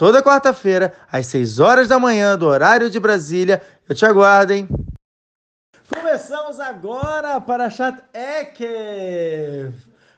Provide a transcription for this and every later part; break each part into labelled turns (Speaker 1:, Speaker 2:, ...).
Speaker 1: Toda quarta-feira, às 6 horas da manhã, do horário de Brasília. Eu te aguardo, hein? Começamos agora para Chat Ekev.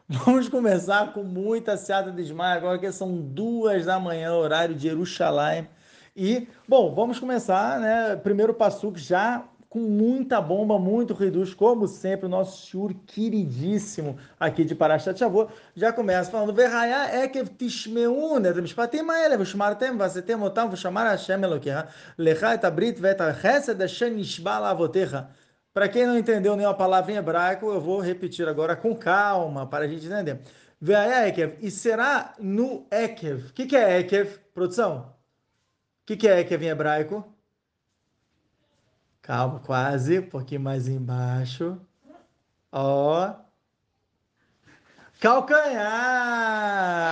Speaker 1: Vamos começar com muita seada de desmaio agora que são duas da manhã, horário de Jerusalém. E, bom, vamos começar, né? Primeiro passo já com muita bomba, muito reduz, como sempre, o nosso shiur queridíssimo aqui de Parashat Shavuot. Já começa falando, Verraia é ekev tishmeun et mishpatim ha'ele, v'shmartem v'asetem otam v'shamar Hashem Elokeha, lecha et abrit v'et ha'chesed asher nishba la'avotecha. Para quem não entendeu nenhuma palavra em hebraico, eu vou repetir agora com calma, para a gente entender. Verraia é, ekev, e será no ekev. O que, que é ekev, produção? O que, que é ekev em hebraico? Calma, quase, um pouquinho mais embaixo. Ó. Calcanhar!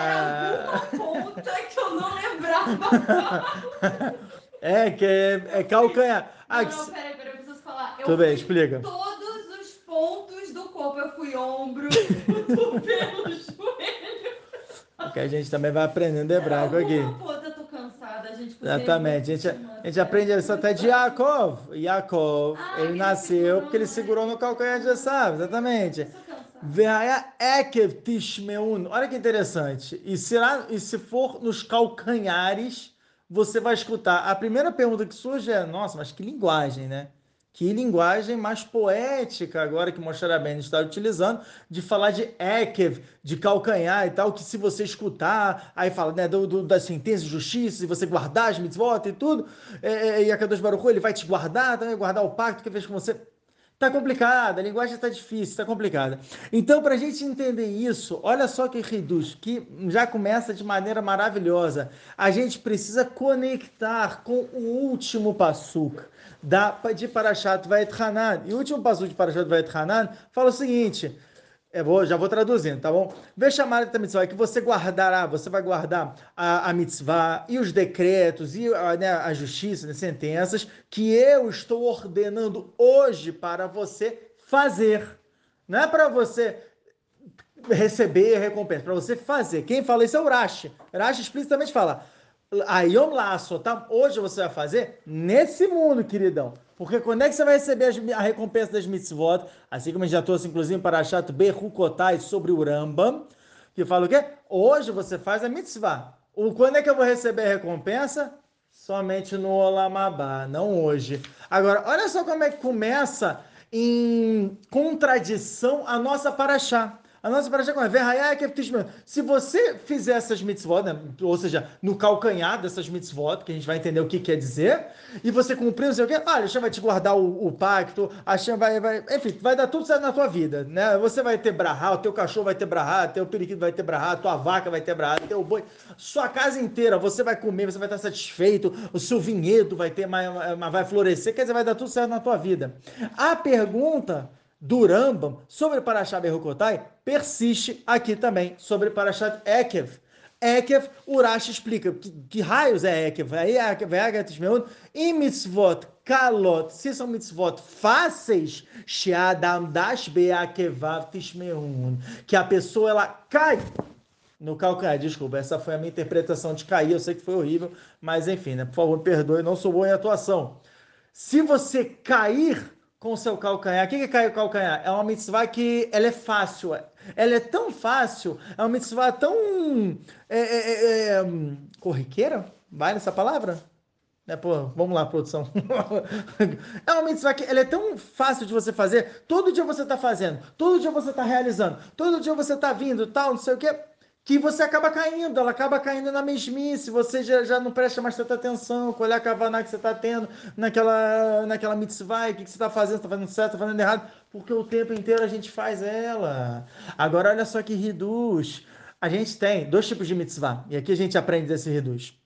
Speaker 2: Era alguma ponta que eu não lembrava.
Speaker 1: é, que é, é calcanhar.
Speaker 2: Ah, não, não, peraí, peraí, eu preciso falar. Eu
Speaker 1: Tudo bem, explica.
Speaker 2: Todos os pontos do corpo. Eu fui ombro, cotovelo, joelho.
Speaker 1: Porque a gente também vai aprendendo hebraico aqui.
Speaker 2: Ponta, cansada, a gente
Speaker 1: Exatamente. A gente, a gente aprende isso até de Yaakov. Yaakov,
Speaker 2: Ah,
Speaker 1: ele nasceu porque ele
Speaker 2: né?
Speaker 1: segurou no calcanhar de Esav, exatamente. Olha que interessante. E, será, e se for nos calcanhares, você vai escutar. A primeira pergunta que surge é: nossa, mas que linguagem, né? Que linguagem mais poética agora que Moshe Rabbeinu está utilizando de falar de Ekev, de calcanhar e tal, que se você escutar, aí fala né, do, do, das sentenças de justiça, e você guardar as mitzvot e tudo, é, é, e a Kadosh Baruch Hu, ele vai te guardar, também guardar o pacto que fez com você. Tá complicada, a linguagem está difícil, está complicada. Então, para a gente entender isso, olha só que reduz, que já começa de maneira maravilhosa. A gente precisa conectar com o último passuca da, de Parashat Vayet Hanan. E o último passuca de Parashat Vayet Hanan fala o seguinte, eu vou, já vou traduzindo, tá bom? Vê chamar a mitzvah, que você guardará, você vai guardar a, a mitzvah e os decretos e a, né, a justiça, as sentenças que eu estou ordenando hoje para você fazer. Não é para você receber recompensa, para você fazer. Quem fala isso é o Rashi. Rashi explicitamente fala, Ayom laço, tá? Hoje você vai fazer nesse mundo, queridão. Porque quando é que você vai receber a recompensa das mitzvot? Assim como a gente já trouxe, inclusive, para Chato Berukotai sobre o Rambam, que fala o quê? Hoje você faz a mitzvah. O, quando é que eu vou receber a recompensa? Somente no Olamabá, não hoje. Agora, olha só como é que começa em contradição a nossa paraxá. A nossa paraxá como é? Se você fizer essas mitzvot, né, ou seja, no calcanhar dessas mitzvot, que a gente vai entender o que quer dizer, e você cumprir não sei o quê, olha, a Hashem vai te guardar o, o pacto, a Hashem vai, vai, enfim, vai dar tudo certo na tua vida, né? Você vai ter brahá, o teu cachorro vai ter brahá, teu periquito vai ter brahá, tua vaca vai ter brahá, teu boi, sua casa inteira, você vai comer, você vai estar satisfeito, o seu vinhedo vai ter, vai florescer, quer dizer, vai dar tudo certo na tua vida. A pergunta do Rambam sobre Parashat Berukotai persiste aqui também sobre Parashat Ekev. Ekev, Urash explica que, que raios é Ekev. Aí Ekev, Ekev, Tishmeun, e mitzvot kalot, se são mitzvot fáceis, she'adam dash be'akevav tishmeun, que a pessoa ela cai no calcanhar, desculpa, essa foi a minha interpretação de cair, eu sei que foi horrível, mas enfim, né? Por favor, perdoe, não sou bom em atuação. Se você cair com seu calcanhar, o que é cair o calcanhar? É uma mitzvah que ela é fácil. Ela é tão fácil, é uma mitzvah tão é, é, é, é, hum, corriqueira? Vale essa palavra? É, pô, vamos lá, produção. é uma mitzvah que ela é tão fácil de você fazer. Todo dia você está fazendo, todo dia você está realizando, todo dia você está vindo, tal, não sei o quê que você acaba caindo, ela acaba caindo na mesmice, você já, já não presta mais tanta atenção, qual é a kavaná que você está tendo naquela, naquela mitzvah, o que, que você está fazendo, está fazendo certo, está fazendo errado, porque o tempo inteiro a gente faz ela. Agora, olha só que reduz. A gente tem dois tipos de mitzvah, e aqui a gente aprende desse reduz.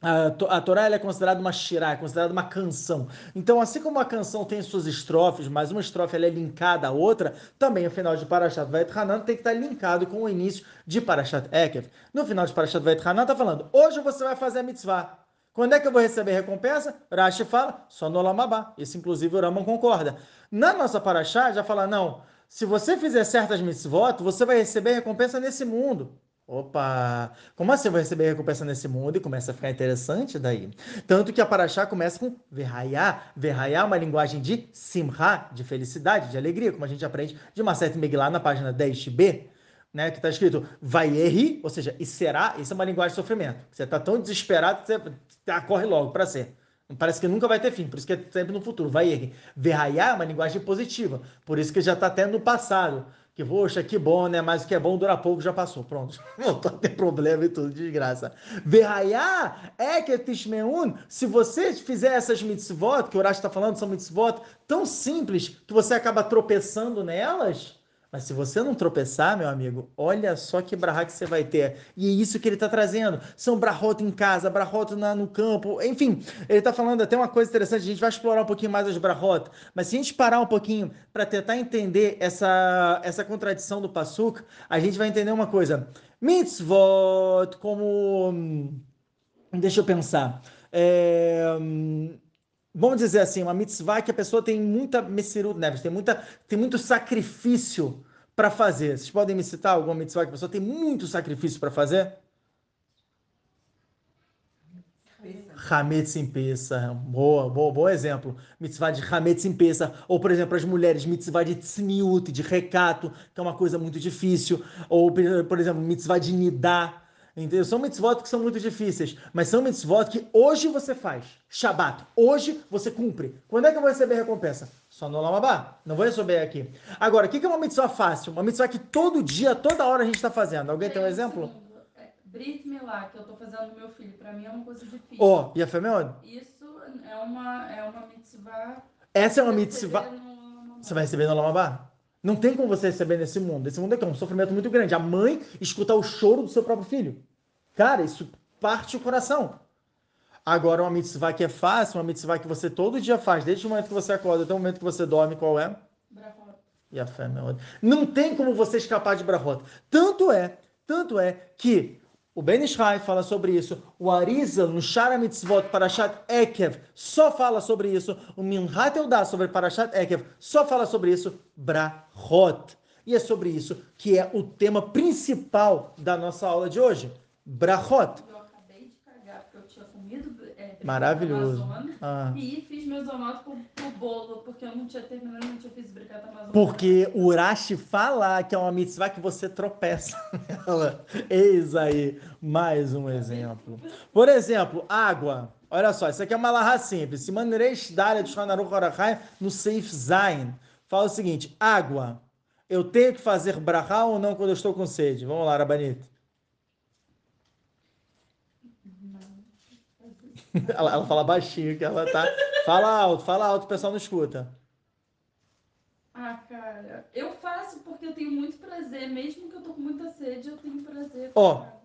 Speaker 1: A, Torá é considerada uma shirá, é considerada uma canção. Então, assim como a canção tem suas estrofes, mas uma estrofe é linkada à outra, também o final de Parashat Vayet Hanan tem que estar linkado com o início de Parashat Ekev. No final de Parashat Vayet Hanan está falando, hoje você vai fazer a mitzvah. Quando é que eu vou receber recompensa? Rashi fala, só no Lamabá. Isso, inclusive, o Ramon concorda. Na nossa Parashá, já fala, não, se você fizer certas mitzvot, você vai receber recompensa nesse mundo. Opa! Como assim eu vou receber recompensa nesse mundo? E começa a ficar interessante daí. Tanto que a Paraxá começa com Verraiá. Verraiá é uma linguagem de simha, de felicidade, de alegria, como a gente aprende de Macete Megillah na página 10b, né? Que está escrito vai erri, ou seja, e será, isso é uma linguagem de sofrimento. Você está tão desesperado que você corre logo para ser. Parece que nunca vai ter fim, por isso que é sempre no futuro. Vai erri. Verraiá é uma linguagem positiva, por isso que já está até no passado que, poxa, que bom, né? Mas o que é bom dura pouco, já passou. Pronto. Voltou a ter problema e tudo, desgraça. Verraiá é que tishmeun, se você fizer essas mitzvot, que o Horácio está falando, são mitzvot tão simples que você acaba tropeçando nelas, mas se você não tropeçar, meu amigo, olha só que brahá que você vai ter. E é isso que ele está trazendo. São brahot em casa, brahot na, no campo, enfim. Ele está falando até uma coisa interessante, a gente vai explorar um pouquinho mais as brahot, mas se a gente parar um pouquinho para tentar entender essa, essa contradição do Passuk, a gente vai entender uma coisa. Mitzvot, como... Hum, deixa eu pensar. É vamos dizer assim, uma mitzvah que a pessoa tem muita messirut neves, tem, muita, tem muito sacrifício para fazer. Vocês podem me citar alguma mitzvah que a pessoa tem muito sacrifício para fazer? Hametz em Pesa, boa, boa, bom exemplo. Mitzvah de Hametz em Pesa. Ou, por exemplo, as mulheres, mitzvah de tzniut, de recato, que é uma coisa muito difícil. Ou, por exemplo, mitzvah de nidá, Entendeu? São mitzvot que são muito difíceis, mas são mitzvot que hoje você faz. Shabat, hoje você cumpre. Quando é que eu vou receber recompensa? Só no Lamabá. Não vou receber aqui. Agora, o que é uma mitzvah fácil? Uma mitzvah que todo dia, toda hora a gente está fazendo. Alguém tem um exemplo?
Speaker 2: É, Brit Milá, que eu estou fazendo no meu filho, para mim é uma coisa difícil.
Speaker 1: Ó, oh, e a Femeod?
Speaker 2: Isso é uma, é uma mitzvah.
Speaker 1: Essa é uma mitzvah. Você vai receber no Lamabá? Não tem como você receber nesse mundo. Esse mundo é, é um sofrimento muito grande. A mãe escutar o choro do seu próprio filho. Cara, isso parte o coração. Agora, uma mitzvah que é fácil, uma mitzvah que você todo dia faz, desde o momento que você acorda até o momento que você dorme, qual é?
Speaker 2: Brahot.
Speaker 1: E a fé, meu Não tem como você escapar de Brahot. Tanto é, tanto é que o Ben Ishai fala sobre isso, o Arisa no Shara Mitzvot Parashat Ekev só fala sobre isso, o Minhat Eudá sobre Parashat Ekev só fala sobre isso, Brahot. E é sobre isso que é o tema principal da nossa aula de hoje. Brachot.
Speaker 2: Eu acabei de cagar, porque eu tinha comido é,
Speaker 1: Maravilhoso.
Speaker 2: Ah. E fiz meus onotos pro, pro bolo, porque eu não tinha terminado, não tinha feito bricata amazônica.
Speaker 1: Porque o Urashi fala que é uma mitzvah que você tropeça nela. Eis aí mais um exemplo. Por exemplo, água. Olha só, isso aqui é uma larra simples. Se maneireis dália de Shanaru Horachai no Safe Zain. Fala o seguinte: água. Eu tenho que fazer brahá ou não quando eu estou com sede? Vamos lá, Rabanito. ela, ela fala baixinho, que ela tá. Fala alto, fala alto, o pessoal não escuta.
Speaker 2: Ah, cara, eu faço porque eu tenho muito prazer, mesmo que eu tô com muita sede, eu tenho prazer.
Speaker 1: Ó, oh,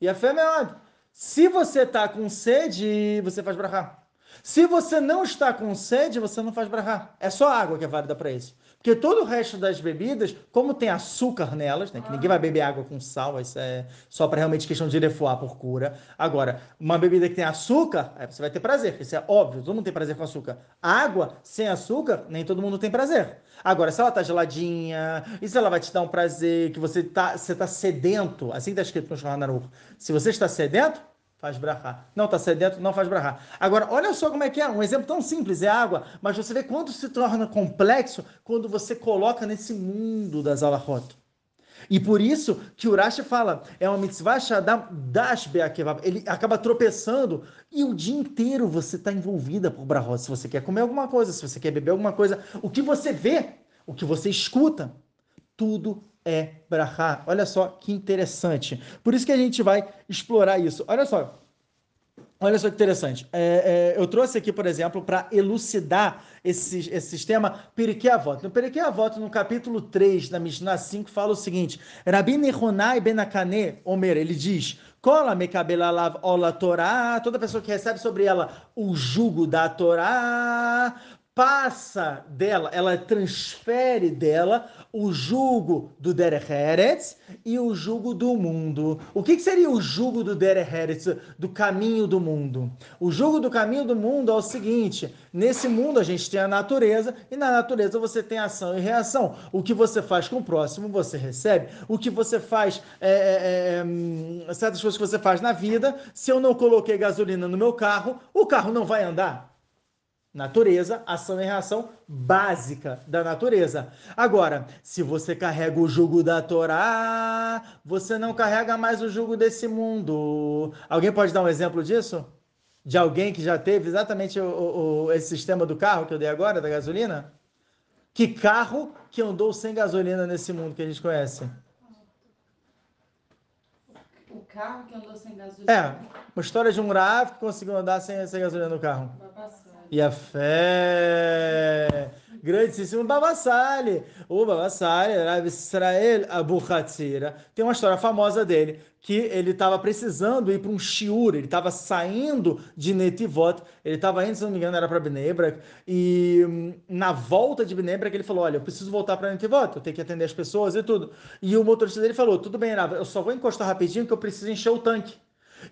Speaker 1: e a fé é onde? Se você tá com sede, você faz brahá. Se você não está com sede, você não faz brahá. É só água que é válida para isso. Porque todo o resto das bebidas, como tem açúcar nelas, né, que ninguém vai beber água com sal, isso é só para realmente questão de lefoar por cura. Agora, uma bebida que tem açúcar, aí você vai ter prazer, isso é óbvio, todo mundo tem prazer com açúcar. Água sem açúcar, nem todo mundo tem prazer. Agora, se ela tá geladinha, e se ela vai te dar um prazer, que você tá, você tá sedento, assim está escrito no Shulchan Se você está sedento, faz brahá. Não está sedento, não faz brahá. Agora, olha só como é que é. Um exemplo tão simples é água, mas você vê quanto se torna complexo quando você coloca nesse mundo das alahot. E por isso que o Rashi fala, é uma mitzvah shadam dash be'akevav. Ele acaba tropeçando e o dia inteiro você está envolvida por brahot. Se você quer comer alguma coisa, se você quer beber alguma coisa, o que você vê, o que você escuta, tudo é brahá. Olha só que interessante. Por isso que a gente vai explorar isso. Olha só. Olha só que interessante. É, é, eu trouxe aqui, por exemplo, para elucidar esse, esse sistema Periquê Avot. No Periquê Avot, no capítulo 3 da Mishnah 5, fala o seguinte: Rabi Nehonai Benakane Omer, ele diz: Cola mekabelalav ola Torá, toda pessoa que recebe sobre ela o jugo da Torá, passa dela, ela transfere dela o jugo do Derech Eretz e o jugo do mundo. O que, que seria o jugo do Derech Eretz, do caminho do mundo? O jugo do caminho do mundo é o seguinte: nesse mundo a gente tem a natureza e na natureza você tem ação e reação. O que você faz com o próximo você recebe. O que você faz, é, é, é, hum, certas coisas que você faz na vida, se eu não coloquei gasolina no meu carro, o carro não vai andar natureza, ação e reação básica da natureza. Agora, se você carrega o jugo da Torá, você não carrega mais o jugo desse mundo. Alguém pode dar um exemplo disso? De alguém que já teve exatamente o, o, esse sistema do carro que eu dei agora, da gasolina? Que carro que andou sem gasolina nesse mundo que a gente conhece?
Speaker 2: O carro que andou sem gasolina?
Speaker 1: É, uma história de um Rav que conseguiu andar sem, sem gasolina no carro. E a fé. Grandíssimo Babassali. O Babassali, Rav Israel Abu Hatzira, tem uma história famosa dele, que ele estava precisando ir para um shiur, ele estava saindo de Netivot, ele estava indo, se não me engano, era para Bnebrak, e hum, na volta de Bnebrak ele falou, olha, eu preciso voltar para Netivot, eu tenho que atender as pessoas e tudo. E o motorista dele falou, tudo bem, Rav, eu só vou encostar rapidinho que eu preciso encher o tanque.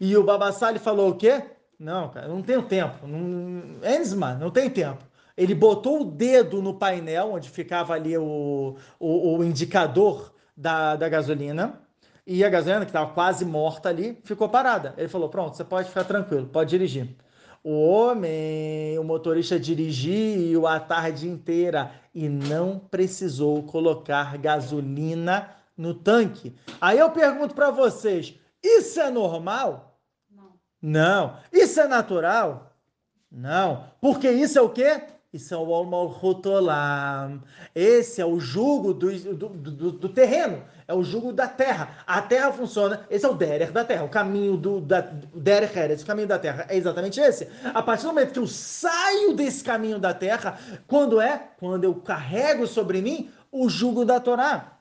Speaker 1: E o Babassali falou o quê? Não, cara, não tenho tempo. Não... Ensman, não tem tempo. Ele botou o dedo no painel, onde ficava ali o, o, o indicador da, da gasolina, e a gasolina, que estava quase morta ali, ficou parada. Ele falou: Pronto, você pode ficar tranquilo, pode dirigir. O homem, o motorista dirigiu a tarde inteira e não precisou colocar gasolina no tanque. Aí eu pergunto para vocês: isso é normal? Não. Isso é natural? Não. Porque isso é o quê? Isso é o Almalhutolam. Esse é o jugo do, do, do, do, terreno. É o jugo da terra. A terra funciona. Esse é o Derer da terra. O caminho do da, Derer Eretz, o caminho da terra. É exatamente esse. A partir do momento que eu saio desse caminho da terra, quando é? Quando eu carrego sobre mim o jugo da Torá.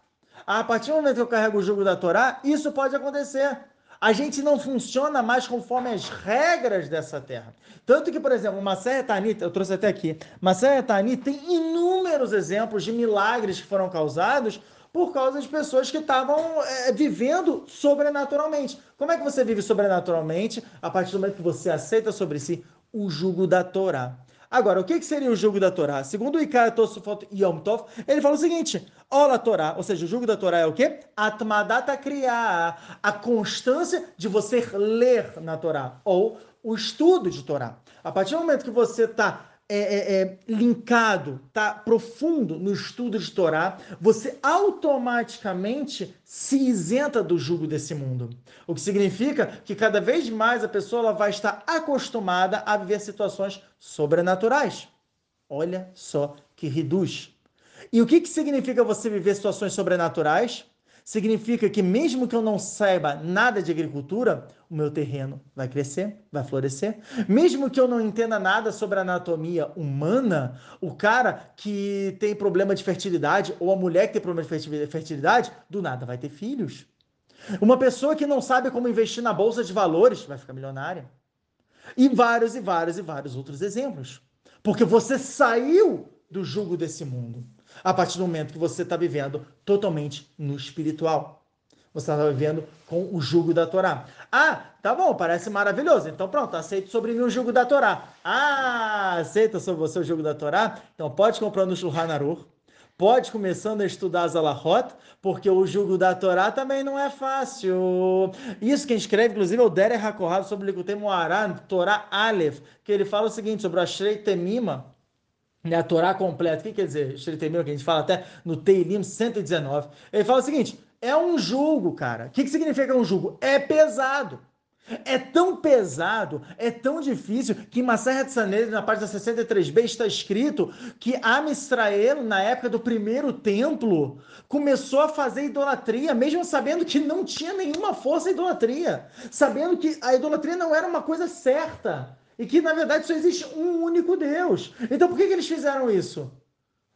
Speaker 1: A partir do momento que eu carrego o jugo da Torá, isso pode acontecer a gente não funciona mais conforme as regras dessa terra. Tanto que, por exemplo, Masséia Tanit, eu trouxe até aqui, Masséia Tanit tem inúmeros exemplos de milagres que foram causados por causa de pessoas que estavam é, vivendo sobrenaturalmente. Como é que você vive sobrenaturalmente? A partir do momento que você aceita sobre si o jugo da Torá. Agora, o que seria o jugo da Torá? Segundo o Ikar Tosufot Yom Tov, ele fala o seguinte: Ola Torá, ou seja, o jugo da Torá é o quê? Atmadata criar, a constância de você ler na Torá, ou o estudo de Torá. A partir do momento que você está é, é, é, linkado, tá profundo no estudo de Torá, você automaticamente se isenta do jugo desse mundo. O que significa que cada vez mais a pessoa ela vai estar acostumada a viver situações sobrenaturais. Olha só que reduz. E o que, que significa você viver situações sobrenaturais? significa que mesmo que eu não saiba nada de agricultura, o meu terreno vai crescer, vai florescer. Mesmo que eu não entenda nada sobre anatomia humana, o cara que tem problema de fertilidade ou a mulher que tem problema de fertilidade, do nada vai ter filhos. Uma pessoa que não sabe como investir na bolsa de valores vai ficar milionária. E vários e vários e vários outros exemplos. Porque você saiu do jugo desse mundo a partir do momento que você está vivendo totalmente no espiritual. Você está vivendo com o jugo da Torá. Ah, tá bom, parece maravilhoso. Então pronto, aceito sobre mim o jugo da Torá. Ah, aceita sobre você o jugo da Torá? Então pode comprar no Shulchan Aruch. Pode começando a estudar Zalahot, porque o jugo da Torá também não é fácil. Isso quem escreve, inclusive, é o Derek Hakohab sobre o Likutei Moaran, Torá Aleph, que ele fala o seguinte sobre a Shrei Temima, né, a Torá completa. O que quer dizer? Shritemil, que a gente fala até no Teilim 119. Ele fala o seguinte: é um julgo, cara. O que, que significa um julgo? É pesado. É tão pesado, é tão difícil, que em Maseret Sanedrin, na página 63b, está escrito que Am Israel, na época do primeiro templo, começou a fazer idolatria, mesmo sabendo que não tinha nenhuma força idolatria, sabendo que a idolatria não era uma coisa certa, e que, na verdade, só existe um único Deus. Então, por que, que eles fizeram isso?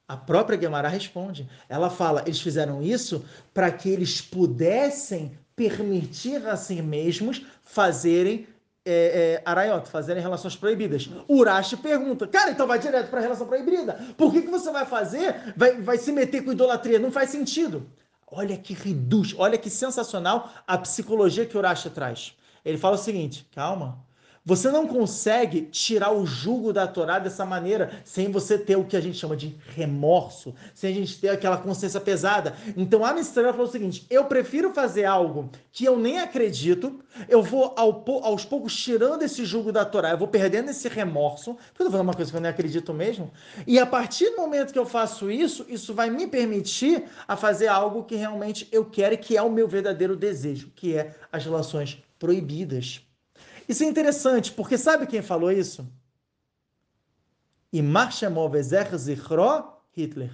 Speaker 1: A própria Guemará responde. Ela fala: eles fizeram isso para que eles pudessem permitir a si mesmos fazerem é, é, araiota, fazerem relações proibidas. Urashi pergunta, cara, então vai direto para a relação proibida. Por que, que você vai fazer? Vai, vai se meter com idolatria? Não faz sentido. Olha que reduz, olha que sensacional a psicologia que Urashi traz. Ele fala o seguinte: calma, você não consegue tirar o jugo da Torá dessa maneira, sem você ter o que a gente chama de remorso, sem a gente ter aquela consciência pesada. Então a Mistrana falou o seguinte: eu prefiro fazer algo que eu nem acredito, eu vou ao, aos poucos tirando esse jugo da Torá, eu vou perdendo esse remorso, porque eu tô falando uma coisa que eu nem acredito mesmo, e a partir do momento que eu faço isso, isso vai me permitir a fazer algo que realmente eu quero e que é o meu verdadeiro desejo, que é as relações proibidas. Isso é interessante, porque sabe quem falou isso? Imar Zichro Hitler.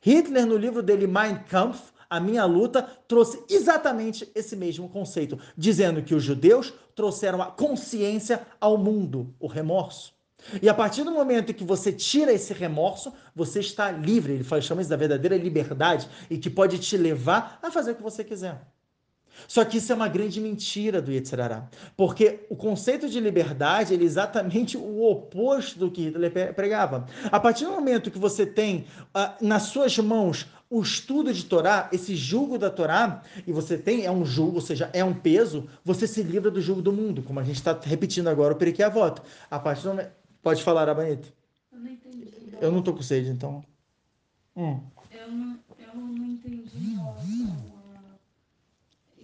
Speaker 1: Hitler, no livro dele Mein Kampf, A Minha Luta, trouxe exatamente esse mesmo conceito, dizendo que os judeus trouxeram a consciência ao mundo, o remorso. E a partir do momento em que você tira esse remorso, você está livre. Ele chama isso da verdadeira liberdade e que pode te levar a fazer o que você quiser. Só que isso é uma grande mentira do Yetzirará, porque o conceito de liberdade é exatamente o oposto do que Hitler pregava. A partir do momento que você tem uh, nas suas mãos o estudo de Torá, esse julgo da Torá, e você tem, é um julgo, ou seja, é um peso, você se livra do julgo do mundo, como a gente está repetindo agora o Periquê Voto. A partir do momento... Pode falar, Abanito.
Speaker 2: Eu não entendi.
Speaker 1: Eu não estou com sede, então...
Speaker 2: Hum. Eu, não, eu não entendi, nossa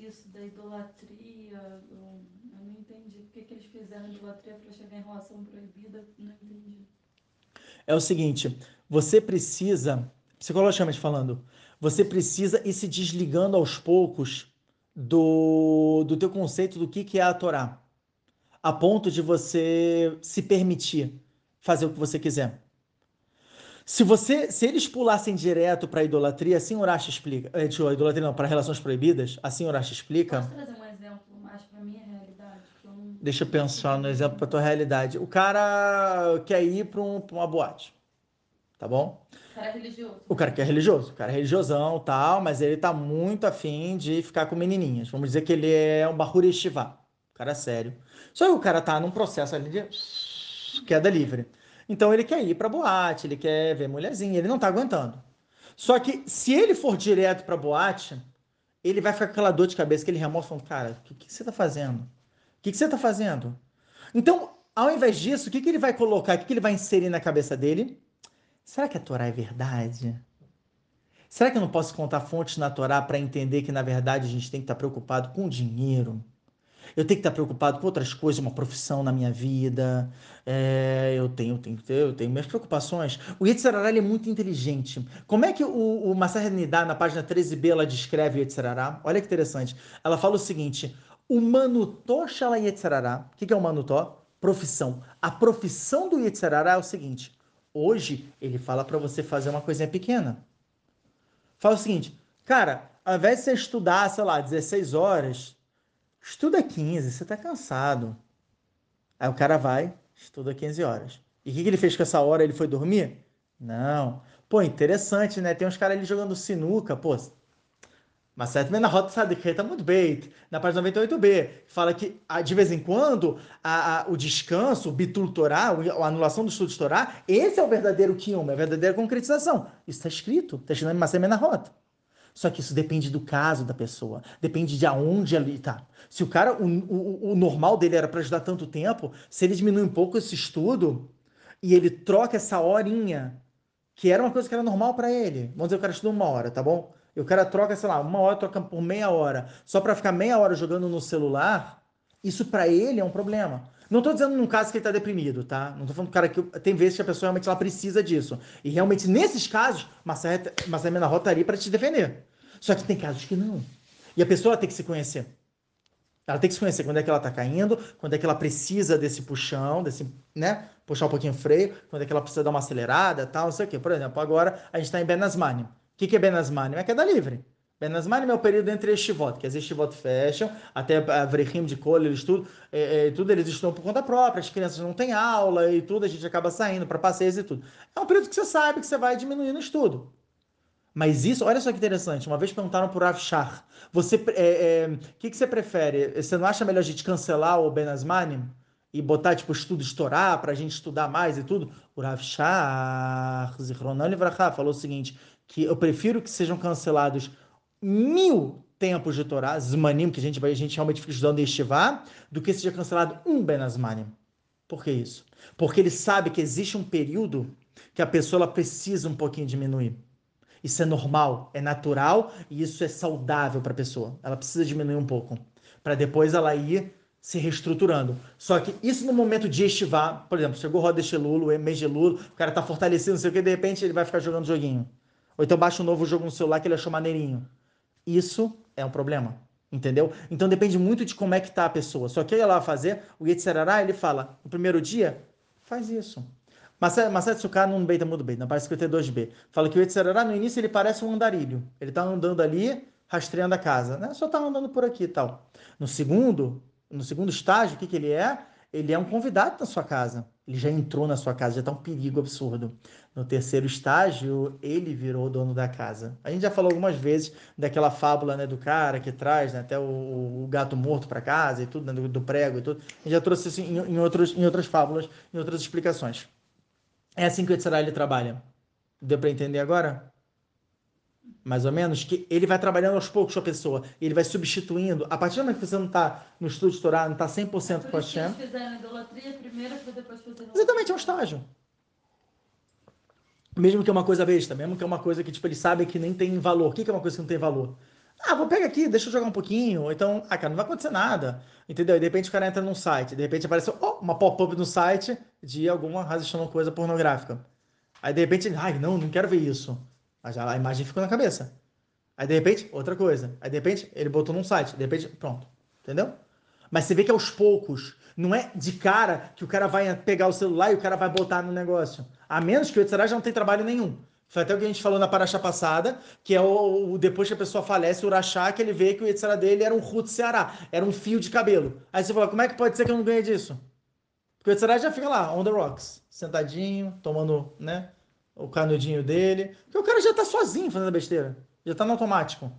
Speaker 2: isso da idolatria, eu não entendi por que, que eles fizeram idolatria para chegar em relação proibida, não entendi.
Speaker 1: É o seguinte, você precisa, psicologicamente falando, você precisa ir se desligando aos poucos do, do teu conceito do que, que é a Torá, a ponto de você se permitir fazer o que você quiser. Se você, se eles pulassem direto para idolatria, assim Urash explica, é, tipo, idolatria não, para relações proibidas, assim Urash explica.
Speaker 2: Posso trazer um exemplo mais para minha realidade? Eu não...
Speaker 1: Deixa eu pensar no exemplo para tua realidade. O cara quer ir para um, uma boate, tá bom?
Speaker 2: O cara é religioso.
Speaker 1: O cara que é religioso, o cara é religiosão, tal, mas ele tá muito afim de ficar com menininhas. Vamos dizer que ele é um Shivá. O cara é sério. Só que o cara tá num processo ali de queda livre. Então ele quer ir para boate, ele quer ver mulherzinha, ele não tá aguentando. Só que se ele for direto para boate, ele vai ficar com aquela dor de cabeça, aquele remorso, falando, cara, o que, que, você tá fazendo? O que, que você tá fazendo? Então, ao invés disso, o que, que ele vai colocar, o que, que ele vai inserir na cabeça dele? Será que a Torá é verdade? Será que eu não posso contar fontes na Torá para entender que, na verdade, a gente tem que estar tá preocupado com dinheiro? Eu tenho que estar preocupado com outras coisas, uma profissão na minha vida. É, eu tenho, tenho, eu tenho minhas preocupações. O Yetzirará é muito inteligente. Como é que o, o Massar na página 13b, ela descreve o Yetzirará? Olha que interessante. Ela fala o seguinte: o manutó shala. O que é o manutó? Profissão. A profissão do Yetzirará é o seguinte: hoje ele fala para você fazer uma coisinha pequena. Fala o seguinte, cara, ao invés de você estudar, sei lá, 16 horas, Estuda 15, você tá cansado. Aí o cara vai, estuda 15 horas. E o que, que ele fez com essa hora? Ele foi dormir? Não. Pô, interessante, né? Tem uns caras ali jogando sinuca, pô. Mas certo na rota sabe que tá muito bem. Na página 98b, fala que ah, de vez em quando a, a, o descanso, o bitul Torá, a anulação do estudo de Torá, esse é o verdadeiro Kiyum, é a verdadeira concretização. Isso está escrito, está escrito em Massemena na rota. Só que isso depende do caso da pessoa, depende de aonde ele está. Se o cara, o, o, o normal dele era para ajudar tanto tempo, se ele diminui um pouco esse estudo e ele troca essa horinha, que era uma coisa que era normal para ele, vamos dizer, o cara estuda uma hora, tá bom? E o cara troca, sei lá, uma hora, troca por meia hora, só para ficar meia hora jogando no celular, isso para ele é um problema. Não estou dizendo num caso que ele está deprimido, tá? Não estou falando do cara que tem vezes que a pessoa realmente ela precisa disso. E realmente, nesses casos, Marcelo Menarro está ali para te defender. Só que tem casos que não. E a pessoa tem que se conhecer. Ela tem que se conhecer quando é que ela está caindo, quando é que ela precisa desse puxão, desse, né? Puxar um pouquinho o freio, quando é que ela precisa dar uma acelerada, tal, não sei o quê. Por exemplo, agora a gente está em Benasmanim. O que, que é Benasmanim? É queda livre. Benasmanim é o período entre estivot, que as estivot fecham, até a Vrechim de Cole, eles tudo, é, é, tudo eles estão por conta própria, as crianças não têm aula e tudo, a gente acaba saindo para passeios e tudo. É um período que você sabe que você vai diminuindo o estudo. Mas isso, olha só que interessante. Uma vez perguntaram por Avshar, você, é, é, que, que você prefere? Você não acha melhor a gente cancelar o Benasmanim e botar tipo estudo estourar para a gente estudar mais e tudo? O Avshar, Zichronan Livrachá, falou o seguinte: que eu prefiro que sejam cancelados mil tempos de Torá, Zmanim, que a gente vai, a gente realmente fica estudando Yeshiva, do que seja cancelado um Benasmanim. Por que isso? Porque ele sabe que existe um período que a pessoa precisa um pouquinho diminuir. Isso é normal, é natural e isso é saudável para a pessoa. Ela precisa diminuir um pouco para depois ela ir se reestruturando. Só que isso no momento de estivar, por exemplo, chegou Lulo, mês de Lulo, o cara tá fortalecido, não sei o que, de repente ele vai ficar jogando joguinho. Ou então baixa um novo jogo no celular que ele achou maneirinho. Isso é um problema. Entendeu? Então depende muito de como é que tá a pessoa. Só que ela vai fazer, o Yetzirará, ele fala, no primeiro dia, faz isso. Maset Sukkah não beita muito bem, na parte 52b. Fala que o Yetzirará, no início, ele parece um andarilho. Ele está andando ali, rastreando a casa. Né? Só está andando por aqui e tal. No segundo, no segundo estágio, o que, que ele é? Ele é um convidado na sua casa. Ele já entrou na sua casa, já está um perigo absurdo. No terceiro estágio, ele virou o dono da casa. A gente já falou algumas vezes daquela fábula né, do cara que traz né, até o, o, gato morto para casa e tudo, né, do, do, prego e tudo. A gente já trouxe isso em, em, outros, em outras fábulas, em outras explicações. É assim que o Yetzirah ele trabalha. Deu para entender agora? Mais ou menos, que ele vai trabalhando aos poucos com a pessoa. Ele vai substituindo. A partir do momento que você não está no estudo de Torá, não está 100% com a Shem. Exatamente, é um estágio. Mesmo que é uma coisa besta, mesmo que é uma coisa que tipo, ele sabe que nem tem valor. O que é uma coisa que não tem valor? Ah, vou pegar aqui, deixa eu jogar um pouquinho. Ou então, ah, cara, não vai acontecer nada. Entendeu? E de repente o cara entra num site, de repente apareceu oh, uma pop-up no site de alguma razão coisa pornográfica. Aí de repente ele, ai, não, não quero ver isso. Aí já a imagem ficou na cabeça. Aí de repente, outra coisa. Aí de repente ele botou num site, de repente, pronto. Entendeu? Mas você vê que aos poucos, não é de cara que o cara vai pegar o celular e o cara vai botar no negócio. A menos que o Etzerá já não tem trabalho nenhum. Foi até o que a gente falou na paraxá passada, que é o, o, depois que a pessoa falece, o urachá, que ele vê que o Yetzirah dele era um ruto ceará, era um fio de cabelo. Aí você fala, como é que pode ser que eu não ganhe disso? Porque o Yetzirah já fica lá, on the rocks, sentadinho, tomando, né, o canudinho dele. Porque o cara já tá sozinho fazendo besteira, já tá no automático.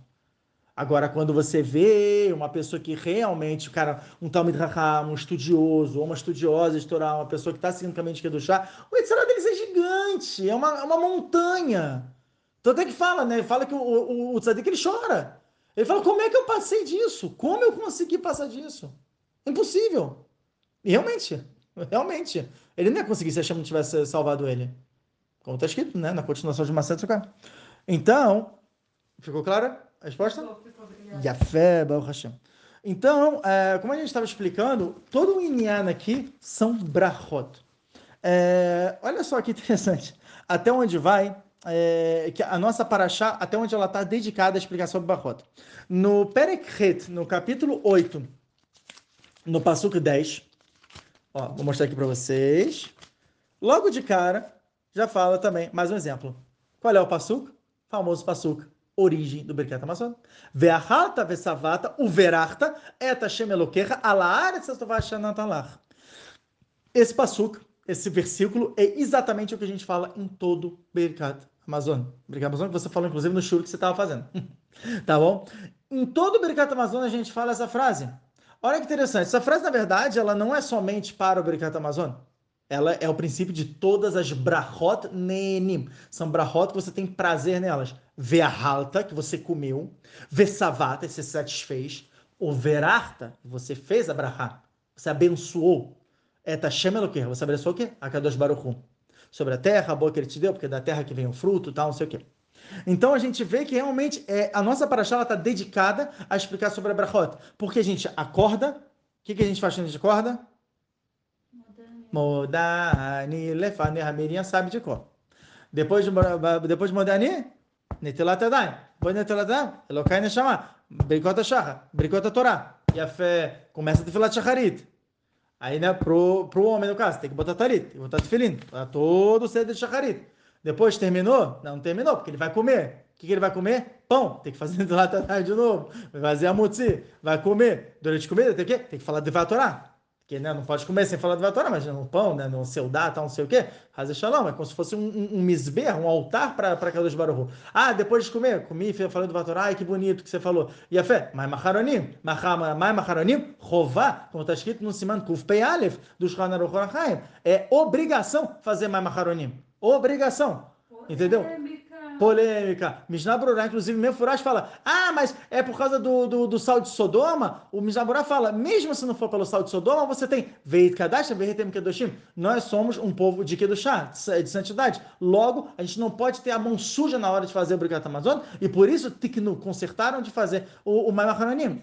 Speaker 1: Agora, quando você vê uma pessoa que realmente, o cara, um Talmud Raham, um estudioso, ou uma estudiosa estourar, uma pessoa que está seguindo o caminho de Kedushá, o Yetzirah deles é gigante, é uma, é uma montanha. Tanto é que fala, né? Fala que o, o, o Tzadik, ele chora. Ele fala, como é que eu passei disso? Como eu consegui passar disso? Impossível. E realmente, realmente. Ele não ia conseguir se a Hashem não tivesse salvado ele. Como está escrito, né? Na continuação de Macedo Então, ficou clara? A resposta? Yafé, Baruch Hashem. Então, é, como a gente estava explicando, todo o Inyan aqui são brachot. É, olha só que interessante. Até onde vai é, que a nossa paraxá, até onde ela está dedicada a explicar sobre brachot. No Perek no capítulo 8, no Pasuk 10, ó, vou mostrar aqui para vocês. Logo de cara, já fala também, mais um exemplo. Qual é o Pasuk? Famoso Pasuk origem do Birkat Amazon. Ve'achalta ve'savata uverachta et Hashem Elokecha ala aretz astovashanatalar. Esse pasuk, esse versículo, é exatamente o que a gente fala em todo Birkat Amazon. Birkat Amazon que você falou, inclusive, no shur que você estava fazendo. tá bom? Em todo Birkat Amazon a gente fala essa frase. Olha que interessante. Essa frase, na verdade, ela não é somente para o Birkat Amazon. Ela é o princípio de todas as brachot nenim. São brachot que você tem prazer nelas. Ve'ahalta, que você comeu. Ve'savata, você se satisfez. O verarta, você fez a brachá. Você abençoou. Eta Shem Você abençoou o quê? A Kadosh Baruch Sobre a terra, a boa que ele te deu, porque é da terra que vem o fruto, tal, não sei o quê. Então a gente vê que realmente é, a nossa paraxá está dedicada a explicar sobre a brachot. Porque a gente acorda, o que, que a gente faz quando a gente acorda? Modani Lefane. A sabe de cor. Depois de, depois de Modani, Netilat Adai. Depois de Netilat Adai, Elokai Neshama. Bricota Shaha. Bricota Torá. E a fé começa de Filat Shacharit. Aí, né, pro, pro homem, no caso, tem que botar tarit, tem que botar tefilim, para todo o cedo de shacharit. Depois terminou? Não, não terminou, porque ele vai comer. O que, que ele vai comer? Pão. Tem que fazer de lá de novo. Vai fazer a Mutsi. Vai comer. Durante a comida tem que Tem que falar de vatorá. Porque né, não pode comer sem falar de Vatorá, mas no pão, né, no seu dá, tal, não sei o quê. Fazer shalom. É como se fosse um, um, um misber, um altar para Kadosh Baruch Ah, depois de comer, comi, falei do Vatorá. Ai, que bonito que você falou. E a fé, mais macaronim. Mais macaronim, rová, como está escrito no Siman Kuf Pei Aleph, dos Shanaruch É obrigação fazer mais macaronim. Obrigação. Entendeu? Polêmica. Mishnah Brurá, inclusive, mesmo Furash fala: Ah, mas é por causa do, do, do sal de Sodoma? O Mishnah Brurá fala: Mesmo se não for pelo sal de Sodoma, você tem Veit Kadash, Veitem Kedoshim. Nós somos um povo de Kedoshá, de santidade. Logo, a gente não pode ter a mão suja na hora de fazer o Brigat Amazon, e por isso, Tiknu, consertaram de fazer o, o Maimaharanim.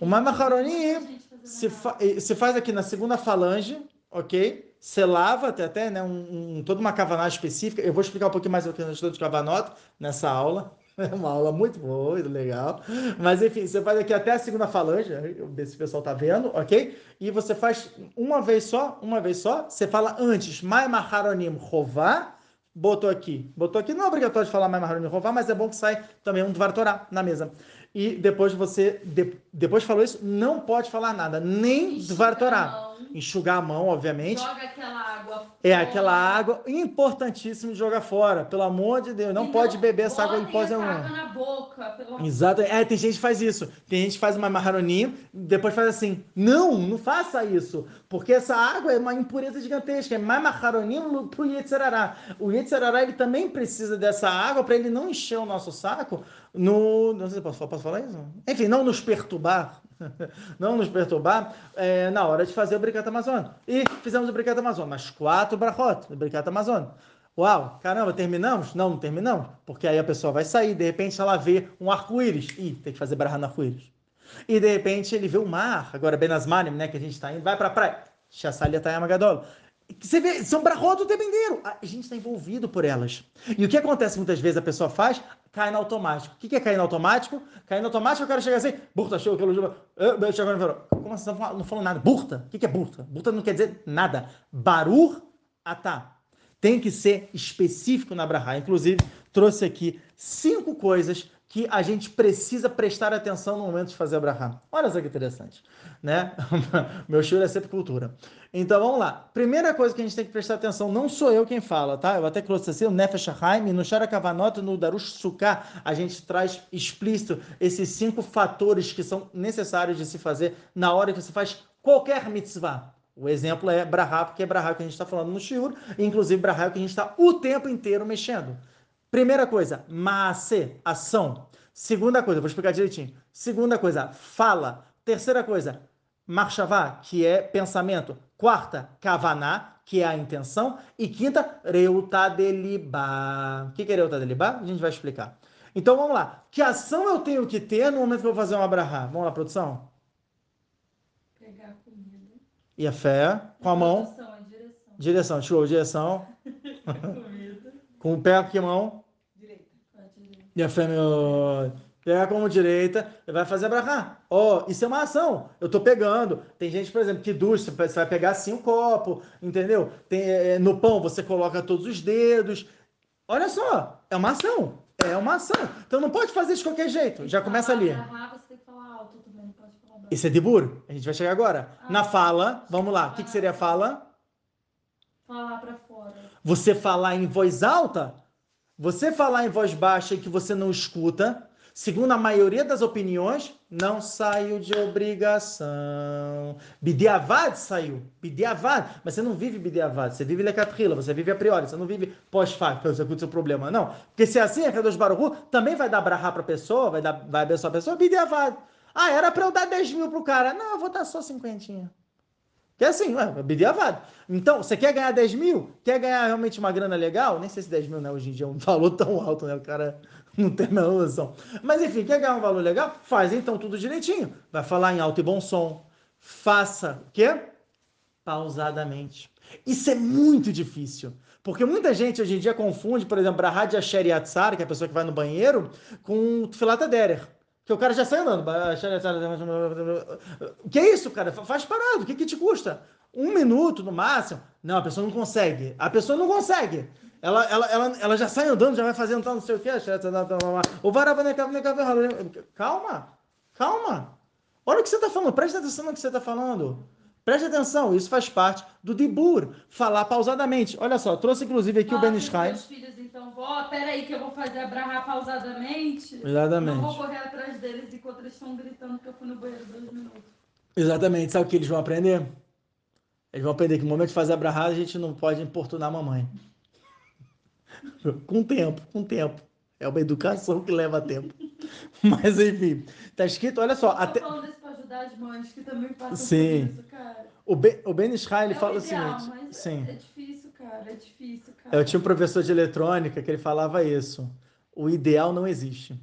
Speaker 1: O Maimaharanim se, fa se faz aqui na segunda falange, ok? Você lava, tem até né, um, um, toda uma cavaná específica. Eu vou explicar um pouquinho mais o que nós estamos de cavanota nessa aula. É uma aula muito boa, muito legal. Mas enfim, você faz aqui até a segunda falange, ver se o pessoal tá vendo, ok? E você faz uma vez só, uma vez só. Você fala antes, Mai Maharonim Rová, botou aqui. Botou aqui, não é obrigatório de falar Mai Maharonim Rová, mas é bom que sai também um Dvar Torá na mesa. E depois você, de, depois falou isso, não pode falar nada, nem Dvar Torá enxugar a mão, obviamente.
Speaker 2: Joga aquela água fora.
Speaker 1: É, aquela água importantíssimo de jogar fora. Pelo amor de Deus, não, pode beber essa água em pós
Speaker 2: nenhum. água na boca. Pelo...
Speaker 1: Exato. É, tem gente que faz isso. Tem gente que faz uma marroninha, depois faz assim. Não, não faça isso. Porque essa água é uma impureza gigantesca. É mais macaroninho pro Yetzerará. O Yetzerará, ele também precisa dessa água para ele não encher o nosso saco no... Não sei se posso, posso falar isso? Enfim, não nos perturbar não nos perturbar é, na hora de fazer o Bricata Amazônia. E fizemos o Bricata Amazônia, mas quatro brachot do Bricata Amazônia. Uau, caramba, terminamos? Não, não terminamos. Porque aí a pessoa vai sair, de repente ela vê um arco-íris. Ih, tem que fazer barra no arco-íris. E de repente ele vê o mar, agora Benasmanim, né, que a gente está indo, vai para a praia. Chassalia Tayamagadol. Você vê, são brachot o tempo inteiro. A gente está envolvido por elas. E o que acontece muitas vezes a pessoa faz? cai no automático. O que é cair no automático? Cair no automático, eu quero chegar assim, burta, chegou aquilo, chegou no Como assim, não falou nada? Burta? O que é burta? Burta não quer dizer nada. Barur atá. Tem que ser específico na Brahá. Inclusive, trouxe aqui cinco coisas que a gente precisa prestar atenção no momento de fazer Abraham. Olha só que interessante, né? Meu show é sempre cultura. Então vamos lá. Primeira coisa que a gente tem que prestar atenção, não sou eu quem fala, tá? Eu até trouxe assim, o Nefesh Haim, no Sharakavanot, no Darush Sukkah, a gente traz explícito esses cinco fatores que são necessários de se fazer na hora que você faz qualquer mitzvah. O exemplo é Brahá, porque é Brahá que a gente está falando no Shiur, inclusive Brahá que a gente está o tempo inteiro mexendo. Primeira coisa, maase, ação. Segunda coisa, vou explicar direitinho. Segunda coisa, fala. Terceira coisa, marchavá, que é pensamento. Quarta, kavaná, que é a intenção. E quinta, reutadelibá. O que é reutadelibá? A gente vai explicar. Então vamos lá. Que ação eu tenho que ter no momento que eu vou fazer um abrahá? Vamos lá, produção?
Speaker 2: Pegar comida.
Speaker 1: E a fé? Com a mão?
Speaker 2: Direção, a direção.
Speaker 1: Direção, show, direção. Com o pé, que mão? E a fé, meu. Pega como direita e vai fazer abrahá. Ó, oh, isso é uma ação. Eu tô pegando. Tem gente, por exemplo, que ducha, você vai pegar assim um copo, entendeu? Tem, é, no pão você coloca todos os dedos. Olha só, é uma ação. É uma ação. Então não pode fazer de qualquer jeito. Já começa ali. Isso é dibur. A gente vai chegar agora. Ah, Na fala, vamos lá. O que, que seria fala?
Speaker 2: Falar para fora.
Speaker 1: Você falar em voz alta você falar em voz baixa e que você não escuta, segundo a maioria das opiniões, não saiu de obrigação. Bidiavad saiu. Bidiavad. Mas você não vive Bidiavad. Você vive Lecatrila. Você vive a priori. Você não vive pós-fato. Isso é o seu problema. Não. Porque se é assim, a Kadosh Baruchu também vai dar brahá para a pessoa, vai, dar, vai abençoar a pessoa. Bidiavad. Ah, era para eu dar 10 mil pro cara. Não, eu vou dar só cinquentinha. Que é assim, ué, bidiavado. Então, você quer ganhar 10 mil? Quer ganhar realmente uma grana legal? Nem sei se 10 mil, né? Hoje em dia é um valor tão alto, né? O cara não tem a noção. Mas enfim, quer ganhar um valor legal? Faz então tudo direitinho. Vai falar em alto e bom som. Faça o quê? Pausadamente. Isso é muito difícil. Porque muita gente hoje em dia confunde, por exemplo, a Rádia Sheriatzar, que é a pessoa que vai no banheiro, com Filata Derer. Que o cara já sai andando. Que isso, cara? Faz parado. O que, que te custa? Um minuto no máximo? Não, a pessoa não consegue. A pessoa não consegue. Ela, ela, ela, ela já sai andando, já vai fazendo tal, não sei o que. O Calma. Calma. Olha o que você está falando. Presta atenção no que você está falando. Preste atenção, isso faz parte do Dibur, falar pausadamente. Olha só, trouxe inclusive aqui o Ben Israel.
Speaker 2: Meus filhos, então, vó, peraí que eu vou fazer abrahar pausadamente.
Speaker 1: Exatamente.
Speaker 2: Não vou correr atrás deles enquanto eles estão gritando que eu fui no banheiro dois minutos.
Speaker 1: Exatamente. Sabe o que eles vão aprender? Eles vão aprender que no momento de fazer abrahar, a gente não pode importunar a mamãe. com tempo, com tempo. É uma educação que leva tempo. Mas enfim, tá escrito, olha só.
Speaker 2: Eu tô até... falando isso pra ajudar as mães que também passam
Speaker 1: Sim. por isso, cara. O Ben, o ben Israel, ele é fala o, ideal,
Speaker 2: seguinte.
Speaker 1: sim.
Speaker 2: É difícil, cara, é difícil, cara.
Speaker 1: Eu tinha um professor de eletrônica que ele falava isso. O ideal não existe.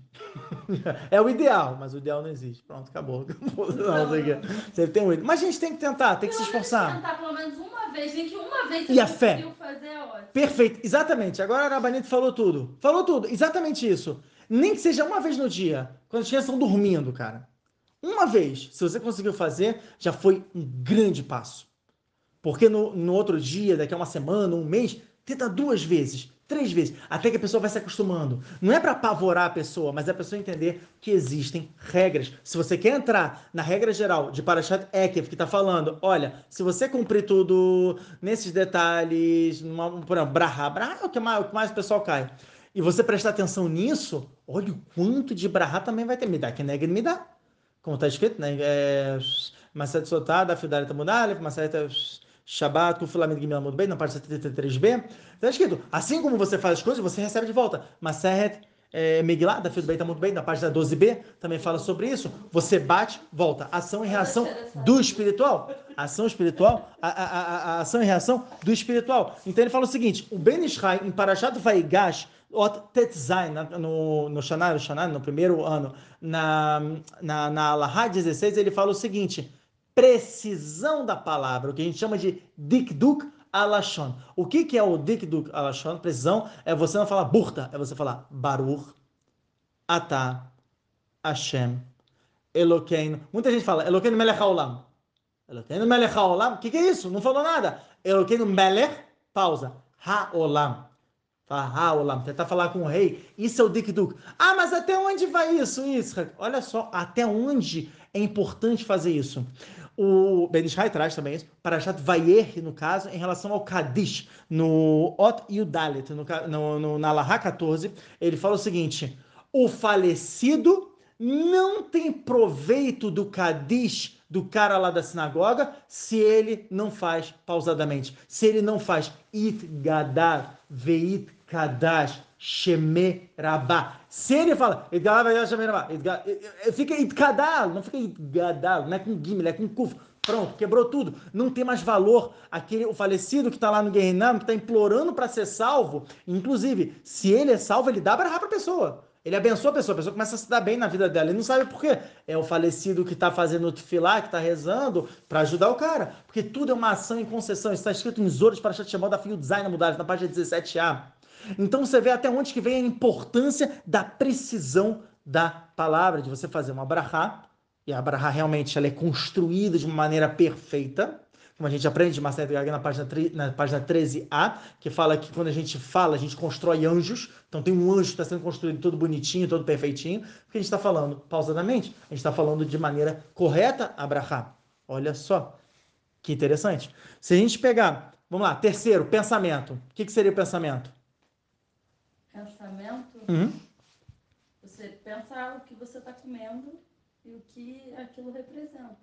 Speaker 1: é o ideal, mas o ideal não existe. Pronto, acabou. Não, não, Você tem um... Mas a gente tem que tentar, tem que se esforçar.
Speaker 2: tentar pelo menos uma vez, nem que uma vez
Speaker 1: você e a fé.
Speaker 2: fazer é ótimo.
Speaker 1: Perfeito, exatamente. Agora a Rabanito falou tudo. Falou tudo, exatamente isso. Nem que seja uma vez no dia, quando as crianças estão dormindo, cara. Uma vez, se você conseguiu fazer, já foi um grande passo. Porque no, no outro dia, daqui a uma semana, um mês, tenta duas vezes, três vezes, até que a pessoa vai se acostumando. Não é para apavorar a pessoa, mas é a pessoa entender que existem regras. Se você quer entrar na regra geral de Parashat Ekev, que está falando, olha, se você cumprir tudo nesses detalhes, numa, por exemplo, Braha, Braha é o que mais, o que mais o pessoal cai. E você prestar atenção nisso, olha o quanto de Braha também vai ter. Me dá, que nega me dá como está escrito, né? É, Maset Sotá, da Fidareta Mudalef, Maset Shabbat, Kufilamid Gimel Mudbei, na parte 73b. Está escrito, assim como você faz as coisas, você recebe de volta. Maset é, Megillah, da Fidareta Mudbei, na página 12b, também fala sobre isso. Você bate, volta. Ação e reação do espiritual. Ação espiritual, a, a, a, a ação e reação do espiritual. Então ele fala o seguinte, o Ben Ishai, em Parashat Vaigash, Tetzain, no, no Shanai, no Shanai, no primeiro ano, na, na, na Alahá 16, ele fala o seguinte: precisão da palavra, o que a gente chama de dikduk alashon. O que, que é o dikduk alashon? Precisão é você não falar burta, é você falar baruch, atah, Hashem, Eloqueino. Muita gente fala Eloqueino melech haolam. Eloqueino melech haolam. O que, que é isso? Não falou nada. Eloqueino melech, pausa, haolam. Olam, tentar falar com o rei. Isso é o Dikduk. Ah, mas até onde vai isso, isso? Olha só, até onde é importante fazer isso. O Ben Ishai traz também isso, Parashat Vayer, no caso, em relação ao Kadish, no Ot e o Dalet, no, no, no, na Laha 14, ele fala o seguinte: o falecido não tem proveito do Kadish do cara lá da sinagoga se ele não faz pausadamente, se ele não faz it gadar, veit Kadash Shemerabá. Se ele fala, fica Itkadal, não fica Itgadal, não é com Gimel, é com Kuf. Pronto, quebrou tudo. Não tem mais valor. Aquele, o falecido que está lá no Guerrinam, que está implorando para ser salvo. Inclusive, se ele é salvo, ele dá para a pessoa. Ele abençoa a pessoa, a pessoa começa a se dar bem na vida dela. Ele não sabe por quê. É o falecido que está fazendo o tefilá, que está rezando para ajudar o cara. Porque tudo é uma ação em concessão. Isso está escrito em Zoros para Shemot da Fio Design Mudar, na página 17a. Então você vê até onde que vem a importância da precisão da palavra, de você fazer uma brahá, e a brahá realmente ela é construída de uma maneira perfeita, como a gente aprende de Marcelo Gaga na página, na página 13a, que fala que quando a gente fala, a gente constrói anjos. Então tem um anjo que está sendo construído todo bonitinho, todo perfeitinho, porque a gente está falando pausadamente, a gente está falando de maneira correta, Abraham. Olha só, que interessante. Se a gente pegar, vamos lá, terceiro, pensamento. O que, que seria o pensamento?
Speaker 2: Pensamento,
Speaker 1: uhum.
Speaker 2: você pensa o que você está comendo e o que aquilo representa.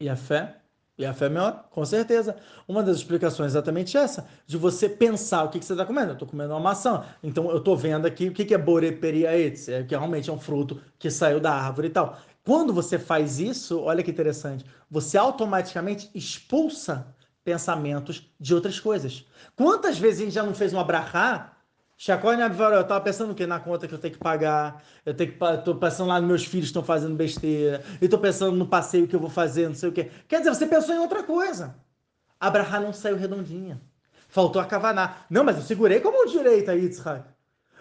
Speaker 1: E a fé? E a fé é melhor, com certeza. Uma das explicações é exatamente essa, de você pensar o que, que você está comendo. Eu estou comendo uma maçã, então eu estou vendo aqui o que, que é boreperiaetz, é, que realmente é um fruto que saiu da árvore e tal. Quando você faz isso, olha que interessante, você automaticamente expulsa pensamentos de outras coisas. Quantas vezes a gente já não fez um abrahá Chacói eu tava pensando o quê? Na conta que eu tenho que pagar, eu tenho que tô pensando lá nos meus filhos estão fazendo besteira, e tô pensando no passeio que eu vou fazer, não sei o quê. Quer dizer, você pensou em outra coisa. Abraham não saiu redondinha. Faltou a Kavaná. Não, mas eu segurei com a mão direita, Yitzhak.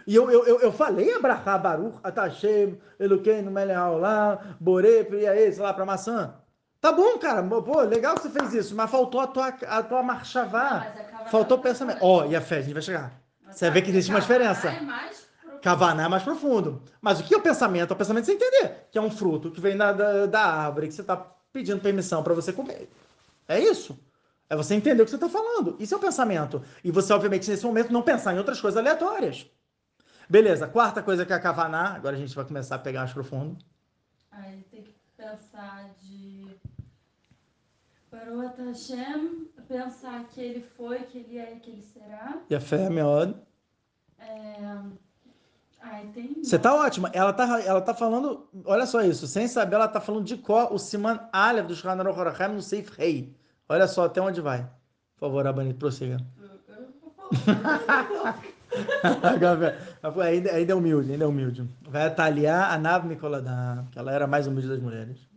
Speaker 1: E eu, eu, eu, eu falei Abraha, Baruch, Atashem, Eloqueno, Meleaolá, Boré, Priaê, sei lá, para maçã. Tá bom, cara, pô, legal que você fez isso, mas faltou a tua, a tua marchavá. Faltou o pensamento. Ó, oh, e a fé, a gente vai chegar. Mas você ver que existe uma diferença. É mais Kavaná é mais profundo. Mas o que é o pensamento? É o pensamento você entender que é um fruto que vem da, da, da árvore, que você está pedindo permissão para você comer. É isso. É você entender o que você está falando. Isso é o pensamento. E você, obviamente, nesse momento, não pensar em outras coisas aleatórias. Beleza, quarta coisa que é a Kavaná. Agora a gente vai começar a pegar mais profundo.
Speaker 2: Aí tem que pensar de. Baruch Hashem, pensar que ele foi, que ele é e que ele será.
Speaker 1: E a fé é melhor.
Speaker 2: É... Ai, tem...
Speaker 1: Você tá ótima. Ela tá, ela tá falando, olha só isso, sem saber, ela tá falando de qual o Siman Aleph do Shulchan Aruch no Seif Rei. Olha só até onde vai. Por favor, Abanito, prossiga. ainda, ainda é humilde, ainda é humilde. Vai ataliar a nave Nicoladá, que ela era mais humilde das mulheres.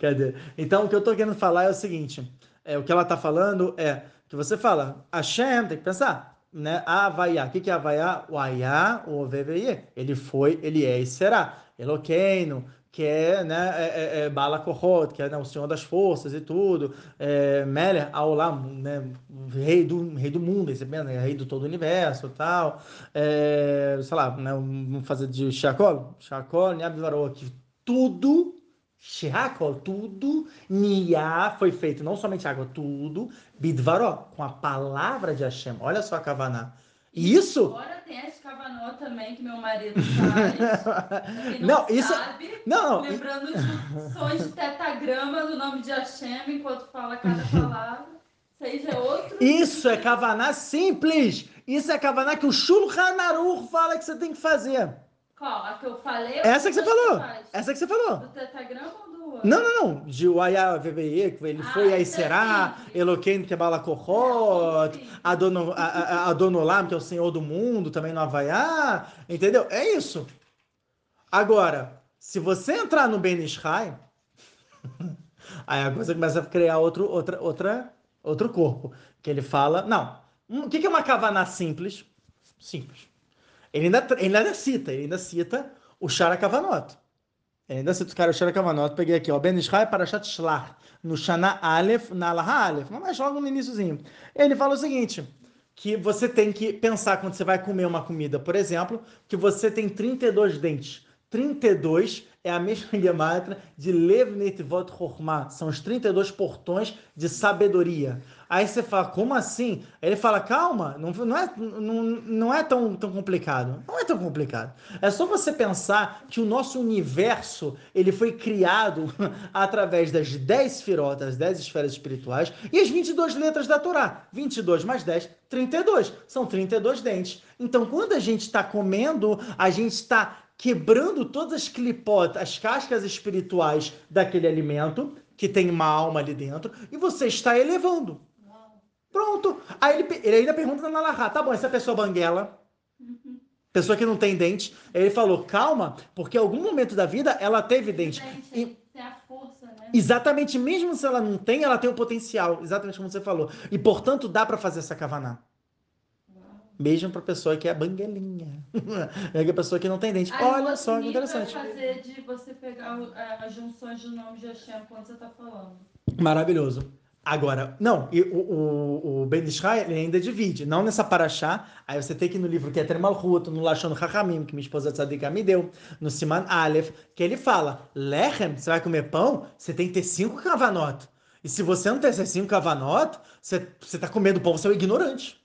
Speaker 1: Cadê? Então, o que eu estou querendo falar é o seguinte: é, o que ela está falando é que você fala, Hashem, tem que pensar, né? Avaiá. O que, que é Avaiá? O Ayá, o OVVI. Ele foi, ele é e será. Eloqueno, que é, né, é, é, é Bala Kohot, que é né, o Senhor das Forças e tudo, é, Meller Aulam, né, rei do, rei do mundo, né, rei do todo o universo tal, é, sei lá, né, vamos fazer de Shakol, Shakol, Niabvaró, que tudo, Shakol, tudo, Nia foi feito, não somente água, tudo, Bidvaró, com a palavra de Hashem, olha só a Kavaná, isso?
Speaker 2: Agora tem a escavanó também, que meu marido faz.
Speaker 1: não, não, isso. Sabe, não,
Speaker 2: lembrando os sons de tetagrama do nome de Hashem enquanto fala cada palavra. Seja outro.
Speaker 1: Isso é Kavaná simples. Isso é Kavaná que o Shulchan Aruch fala que você tem que fazer.
Speaker 2: Qual? A que eu falei?
Speaker 1: Essa que você falou. Essa que você falou.
Speaker 2: Do tetagrama ou
Speaker 1: não, não, não. De Uaya que ele foi, ah, aí será, Eloqueno que é Balakohot, Adonolam, que é o Senhor do mundo, também no Havaiá, entendeu? É isso. Agora, se você entrar no Ben aí a coisa começa a criar outro, outra, outra, outro corpo. Que ele fala, não, o que é uma kavaná simples? Simples. Ele ainda, ele ainda cita, ele ainda cita o Shara Kavanot. Ainda se cara, o Shara Kavanot, peguei aqui, ó, Ben Ishai Parashat Shlach, no Shana Aleph, na Alaha Aleph, mas logo no iníciozinho. Ele fala o seguinte, que você tem que pensar quando você vai comer uma comida, por exemplo, que você tem 32 dentes. 32 é a mesma gematria de Levnet Vot Chokhmah, são os 32 portões de sabedoria. Aí você fala, como assim? Aí ele fala, calma, não, não, é, não, não é tão, tão complicado. Não é tão complicado. É só você pensar que o nosso universo ele foi criado através das 10 firotas, 10 esferas espirituais e as 22 letras da Torá. 22 mais 10, 32. São 32 dentes. Então, quando a gente está comendo, a gente está quebrando todas as clipotas, as cascas espirituais daquele alimento, que tem uma alma ali dentro, e você está elevando. Pronto. Aí ele, ele ainda pergunta na Lahá, tá bom, essa pessoa banguela, uhum. pessoa que não tem dente, ele falou, calma, porque em algum momento da vida ela teve dente.
Speaker 2: e... Tem a força, né?
Speaker 1: Exatamente, mesmo se ela não tem, ela tem o potencial, exatamente como você falou. E, portanto, dá para fazer essa kavaná. Mesmo para pessoa que é banguelinha. é a pessoa que não tem dente. Olha só que interessante.
Speaker 2: fazer de você pegar uh, as junções do nome de Hashem quando você está falando.
Speaker 1: Maravilhoso. Agora, não, e o, o, o Ben Israel ele ainda divide, não nessa paraxá, aí você tem que ir no livro que é Tremalhut, no Lashon Hachamim, que minha esposa Tzadika me deu, no Siman Aleph, que ele fala, Lechem, você vai comer pão, você tem que ter cinco kavanot. E se você não tem esses cinco kavanot, você, você tá comendo pão, você é um ignorante.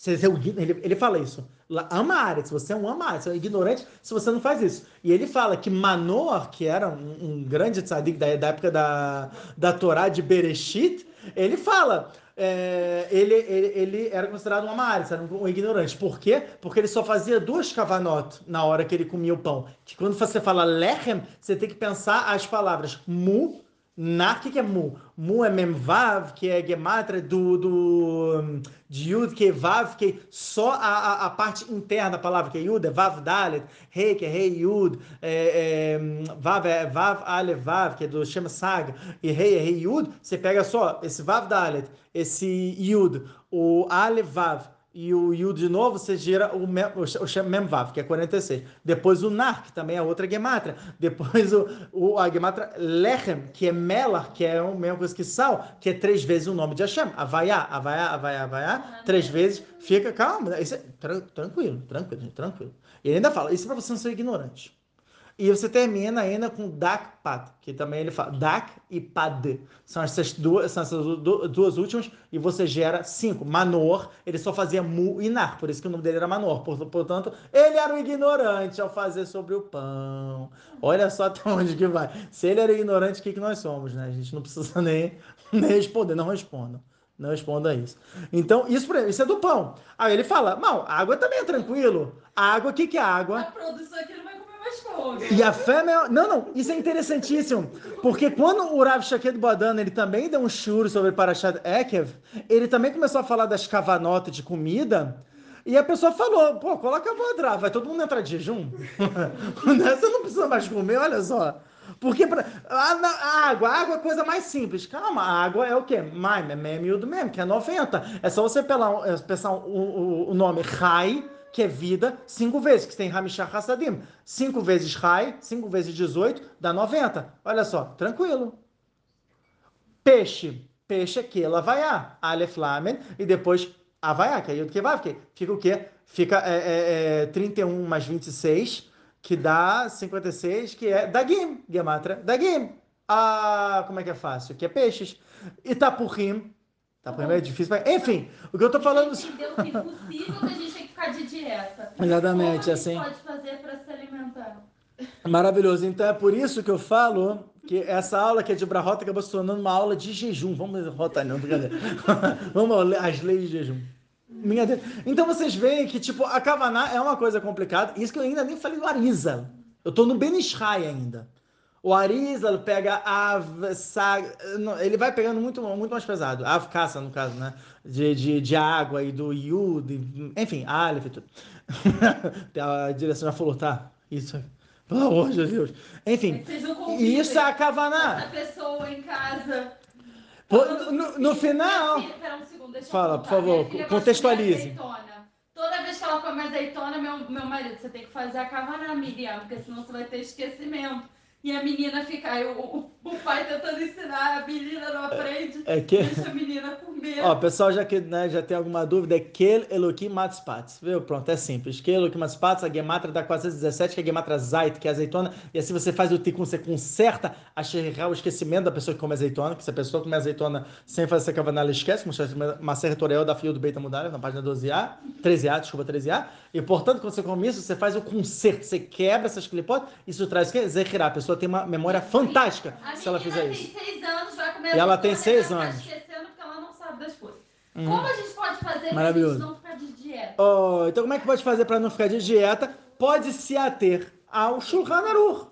Speaker 1: Você, você, ele, ele fala isso. Ama área, se você é um ama área, você é um ignorante se você não faz isso. E ele fala que Manoah, que era um, um grande tzadik da, da época da, da Torá de Bereshit, ele fala, é, ele, ele, ele, era considerado um amaris, era um, um, ignorante. Por quê? Porque ele só fazia duas kavanot na hora que ele comia o pão. Que quando você fala lechem, você tem que pensar as palavras mu, Nar, o que, que é mu? Mu é memvav, que é gematra do, do de yud, que é vav, que é só a, a, a, parte interna da palavra, que é yud, é vav dalet, rei, que é rei yud, é, é, vav é vav ale vav, que é do Shema Saga, e rei é rei yud, você pega só esse vav dalet, esse yud, o ale vav, e o Yud de novo, você gira o, mem, o Memvav, que é 46. Depois o Nar, que também é outra Gematra. Depois o, o, a Gematra Lechem, que é Melar, que é a mesma coisa que Sal, que é três vezes o nome de Hashem. Avaiá, Avaiá, Avaiá, Avaiá. Três vezes. Fica, calma, isso é, tranquilo, tranquilo, tranquilo. E ele ainda fala, isso é para você não ser ignorante. E você termina ainda com dak pad, que também ele fala dak e pad. São essas duas, são essas duas últimas, e você gera cinco. Manor, ele só fazia mu e nar, por isso que o nome dele era Manor. Portanto, ele era o ignorante ao fazer sobre o pão. Olha só até onde que vai. Se ele era ignorante, o que, que nós somos, né? A gente não precisa nem, nem responder, não respondam. Não responda isso. Então, isso, isso é do pão. Aí ele fala, não, água também é tranquilo. Água, o que, que é água?
Speaker 2: A produção aqui não vai
Speaker 1: e a fé é... Não, não, isso é interessantíssimo. Porque quando o Rav Shaked Bodan, ele também deu um churo sobre Parashat Ekev, ele também começou a falar das cavanotas de comida, e a pessoa falou, pô, coloca a bodra, vai todo mundo entrar de jejum? Você não precisa mais comer, olha só. Porque pra, a, a, água, a água é a coisa mais simples. Calma, a água é o quê? Maim, é meme do mesmo, que é 90. É só você pensar o, o, o nome Rai, que é vida, cinco vezes, que tem Hamishah Hassadim. Cinco vezes Rai, cinco vezes 18, dá 90. Olha só, tranquilo. Peixe. Peixe é que Lavaiá, Aleph Lamen, e depois Avaiá, que é Yud Kevav, que fica o quê? Fica é, é, é, 31 mais 26, que dá 56, que é Dagim, Gematra, Dagim. Ah, como é que é fácil? Que é peixes. Itapurim, Itapurim é difícil, mas enfim, o que eu tô falando...
Speaker 2: Entendeu que é possível que a gente ficar de dieta.
Speaker 1: Exatamente,
Speaker 2: Como
Speaker 1: assim.
Speaker 2: pode fazer para se alimentar?
Speaker 1: Maravilhoso. Então é por isso que eu falo que essa aula que é de Brahota acabou se tornando uma aula de jejum. Vamos rotar, não, brincadeira. Vamos às leis de jejum. Minha Deus. Então vocês veem que, tipo, a Kavaná é uma coisa complicada. Isso que eu ainda nem falei do Arisa. Eu tô no Benishai ainda. O Arizal pega a ele vai pegando muito, muito mais pesado. A caça, no caso, né? De, de, de água e do Yud, enfim, Aleph e tudo. a direção já falou, tá? Isso, pelo amor de Deus. Enfim, isso é a Kavaná.
Speaker 2: Essa pessoa em casa.
Speaker 1: no, no, no final.
Speaker 2: um segundo,
Speaker 1: Fala, por favor, contextualize.
Speaker 2: Toda vez que ela come azeitona, meu, meu marido, você tem que fazer a Kavaná, Miriam, porque senão você vai ter esquecimento. E a menina fica, aí o, o pai tentando ensinar, a menina não aprende,
Speaker 1: é que...
Speaker 2: deixa a menina comer.
Speaker 1: Ó, pessoal já, que, né, já tem alguma dúvida, é Kel Elohim Matspatz, viu? Pronto, é simples. Kel Elohim Matspatz, a gematra dá 417, que é a gematra Zait, que é azeitona, e assim você faz o tikkun, você conserta a xerrá, o esquecimento da pessoa que come azeitona, que se a pessoa come azeitona sem fazer essa cavaná, ela esquece, como se Maser Torel da filha do Beita Mudalha, na página 12a, 13a, desculpa, 13a, e portanto, quando você come isso, você faz o conserto, você quebra essas clipotes, isso traz o quê? Zerrá, a pessoa tem uma memória fantástica
Speaker 2: a
Speaker 1: se ela fizer
Speaker 2: isso.
Speaker 1: tem
Speaker 2: seis anos, vai comer
Speaker 1: E ela tem seis anos.
Speaker 2: esquecendo porque ela não sabe das coisas. Hum. Como a gente pode fazer
Speaker 1: gente
Speaker 2: não ficar de dieta?
Speaker 1: Oh, então como é que pode fazer para não ficar de dieta? Pode se ater ao Shulchan Aruch.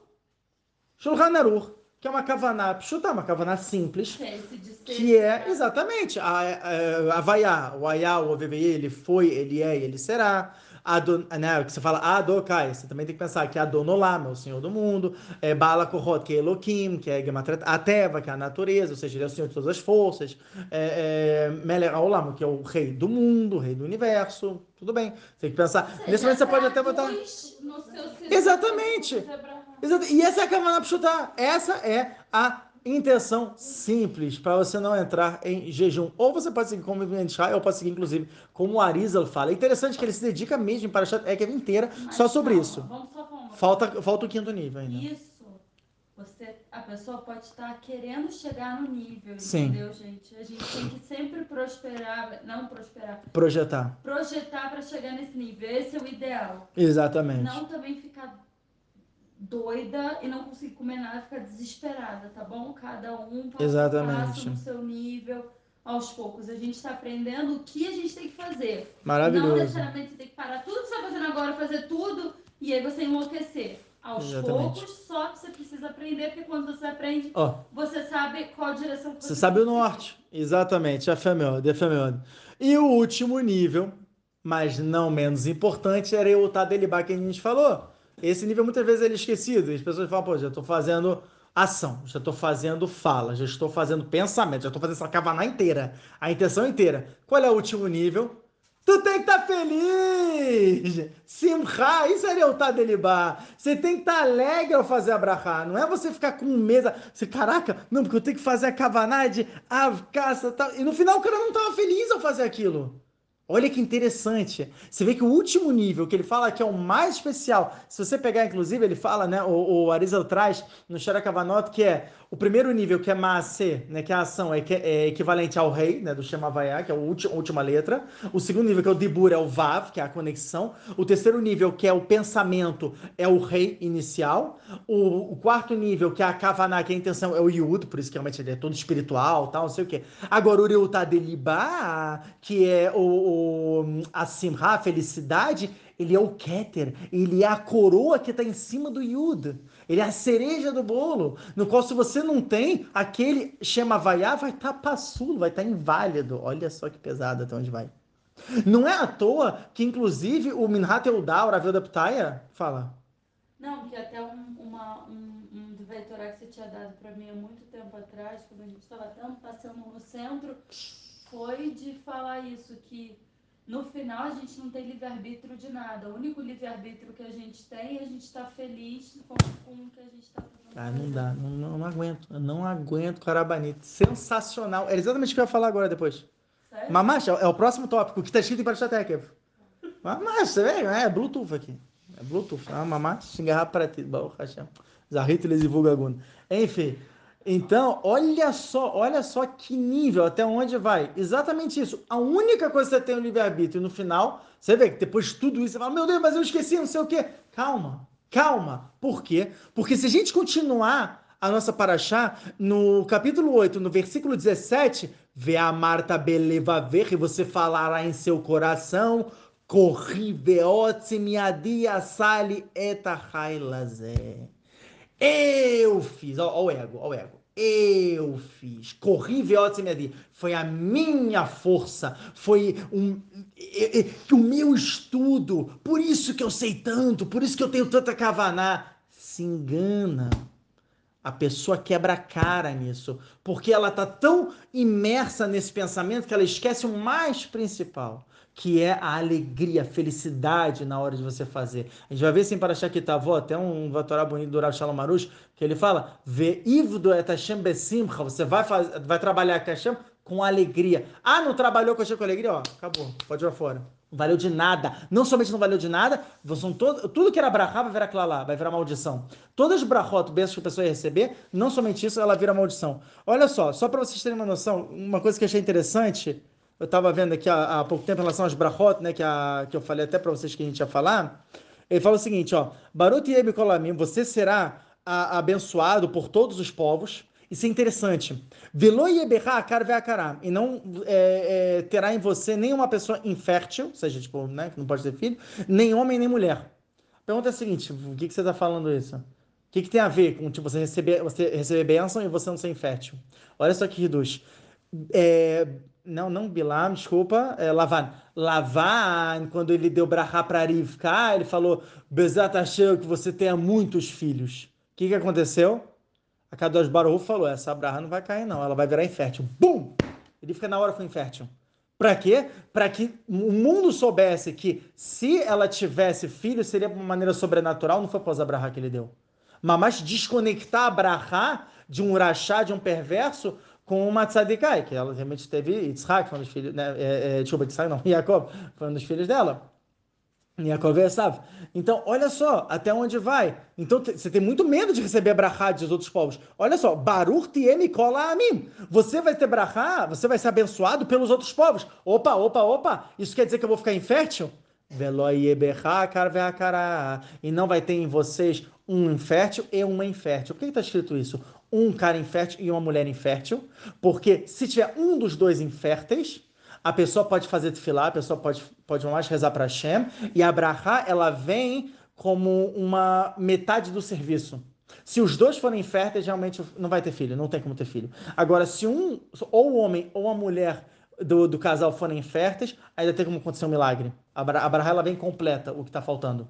Speaker 1: Shulchan Aruch, que é uma kavaná pshuta, uma kavaná simples,
Speaker 2: que,
Speaker 1: que é exatamente a, a, a vaiá, o ayá, o OVVI, ele foi, ele é, ele será. Adon, né, que você fala Adokai, você também tem que pensar que Adonolam é o Senhor do mundo, é Bala Kohot, que é Elohim, que é Gematret, Ateva, que é a natureza, ou seja, ele é o Senhor de todas as forças, é, é Meler Aolam, que é o rei do mundo, o rei do universo, tudo bem. Você tem que pensar. Seja, Nesse momento você pode até botar. Exatamente. Exatamente. E essa é a Kavanah Pshuta. Essa é a intenção simples para você não entrar em jejum. Ou você pode seguir como Ibn Shai, ou pode seguir, inclusive, como o Arizal fala. É interessante que ele se dedica mesmo para a Ekev inteira Mas só sobre isso.
Speaker 2: Vamos só com
Speaker 1: falta, falta o quinto nível ainda.
Speaker 2: Isso. Você, a pessoa pode estar querendo chegar no nível,
Speaker 1: Sim.
Speaker 2: entendeu, gente? A gente tem que sempre prosperar, não prosperar.
Speaker 1: Projetar.
Speaker 2: Projetar para chegar nesse nível. Esse é o ideal.
Speaker 1: Exatamente.
Speaker 2: Não também ficar doida e não conseguir comer nada, ficar desesperada, tá bom? Cada um
Speaker 1: Exatamente.
Speaker 2: no seu nível, aos poucos. A gente está aprendendo o que a gente tem que fazer.
Speaker 1: Maravilhoso.
Speaker 2: Não necessariamente você tem que parar tudo que você está fazendo agora, fazer tudo e aí você enlouquecer. Aos
Speaker 1: Exatamente.
Speaker 2: poucos, só que você precisa aprender, porque quando você aprende, oh. você sabe qual direção
Speaker 1: você, você sabe o norte. Exatamente, Femeod, a Femeod. E o último nível, mas não menos importante, era o Tadelibá que a gente falou. Esse nível muitas vezes ele é esquecido. As pessoas falam, pô, já estou fazendo ação, já estou fazendo fala, já estou fazendo pensamento, já estou fazendo essa cavaná inteira, a intenção inteira. Qual é o último nível? Tu tem que estar tá feliz! Simcha, isso é o Delibá. Você tem que estar tá alegre ao fazer a brachá. Não é você ficar com medo. Você, caraca, não, porque eu tenho que fazer a kavaná de avcaça tal. E no final o cara não estava feliz ao fazer aquilo. Olha que interessante. Você vê que o último nível que ele fala que é o mais especial, se você pegar, inclusive, ele fala, né? O, o Arizal traz no Sharakavanot que é o primeiro nível, que é Maase, né, que é a ação, é, é equivalente ao rei, né, do Shema Vayá, que é a última, última letra. O segundo nível, que é o Dibur, é o Vav, que é a conexão. O terceiro nível, que é o pensamento, é o rei inicial. O, o quarto nível, que é a Kavaná, que é a intenção, é o Yud, por isso que realmente ele é todo espiritual, tal, não sei o quê. Agora, o Reutá que é o, o, a Simha, a felicidade, ele é o Keter, ele é a coroa que está em cima do Yud. Ele é a cereja do bolo, no qual se você não tem, aquele Shema Vaiá vai estar tá passulo, vai estar tá inválido. Olha só que pesado até onde vai. Não é à toa que, inclusive, o Minhat Eudá, o Ravel da Ptaia, fala.
Speaker 2: Não, que até um, uma, um, um que você tinha dado para mim há muito tempo atrás, quando a gente estava passando no centro, foi de falar isso, que no final a gente não tem livre-arbítrio de nada. O único livre-arbítrio que a gente tem é a gente estar tá feliz com, com, o que a gente está fazendo.
Speaker 1: Ah, não dá, não, não, não aguento, eu não aguento Carabanito. Sensacional. É exatamente o que eu ia falar agora depois. Sério? Mamacha, é o próximo tópico que está escrito em Parashatek. Mamacha, você vê, é Bluetooth aqui. É Bluetooth. Ah, mamacha, xingar para ti. Baruch Hashem. Zahrit eles divulgam Enfim. Então, olha só, olha só que nível, até onde vai. Exatamente isso. A única coisa que você tem o livre-arbítrio no final, você vê que depois de tudo isso, você fala, meu Deus, mas eu esqueci, não sei o quê. Calma, calma. Por quê? Porque se a gente continuar a nossa paraxá, no capítulo 8, no versículo 17, vê a Marta beleva ver, e você falará em seu coração, corri veotse miadi asali etahailazé. Eu fiz, ó, o ego, ó o ego. Eu fiz, corri velocemente, foi a minha força, foi um, o meu estudo, por isso que eu sei tanto, por isso que eu tenho tanta cavaná. Se engana. A pessoa quebra a cara nisso, porque ela está tão imersa nesse pensamento que ela esquece o mais principal que é a alegria, a felicidade na hora de você fazer. A gente vai ver assim para Shakitavó, até um Vatorá bonito do Rav Shalom Marush, que ele fala, Ve'ivdo et Hashem besimcha, você vai, fazer, vai trabalhar com Hashem com alegria. Ah, não trabalhou com com alegria? Ó, acabou, pode ir lá fora. Não valeu de nada. Não somente não valeu de nada, são todo, tudo que era brachá vai virar clalá, vai virar maldição. Todas as brachot, bênçãos que a pessoa ia receber, não somente isso, ela vira maldição. Olha só, só para vocês terem uma noção, uma coisa que eu achei interessante eu estava vendo aqui há, pouco tempo em relação às brachot, né, que, a, que eu falei até para vocês que a gente ia falar. Ele fala o seguinte, ó, Barut Yebi Kolamim, você será a, abençoado por todos os povos. Isso é interessante. Velo Yeberá Akará, e não é, é, terá em você nenhuma pessoa infértil, ou seja, tipo, né, que não pode ter filho, nem homem nem mulher. A pergunta é a seguinte: o que, que você está falando isso? O que, que tem a ver com tipo, você receber, você receber bênção e você não ser infértil? Olha só que reduz. É, não, não Bilam, desculpa, é Lavan. Lavan, quando ele deu brahá para Rivka, ele falou, Bezat Hashem, que você tenha muitos filhos. O que, que aconteceu? A Kadosh Baruch falou, essa brahá não vai cair não, ela vai virar infértil. Bum! Ele fica na hora foi infértil. Para quê? Para que o mundo soubesse que se ela tivesse filho, seria de uma maneira sobrenatural, não foi após a brahá que ele deu. Mas desconectar a brahá de um rachá, de um perverso, com uma tzadikai, que ela realmente teve Yitzhak, foi um dos filhos, né, é, é, desculpa, Yitzhak não, Jacob, foi um dos filhos dela. Yaakov e. Então, olha só, até onde vai. Então, você tem muito medo de receber brachá dos outros povos. Olha só, Baruch tiem kola amim. Você vai ter brachá, você vai ser abençoado pelos outros povos. Opa, opa, opa, isso quer dizer que eu vou ficar infértil? E não vai ter em vocês um infértil e uma infértil. Por que está escrito isso? Um cara infértil e uma mulher infértil, porque se tiver um dos dois inférteis, a pessoa pode fazer tefilá, a pessoa pode, pode mais rezar para Hashem, e a brachá, ela vem como uma metade do serviço. Se os dois forem férteis, realmente não vai ter filho, não tem como ter filho. Agora, se um, ou o homem ou a mulher do, do casal forem férteis, ainda tem como acontecer um milagre. A, a Brahá ela vem completa o que está faltando.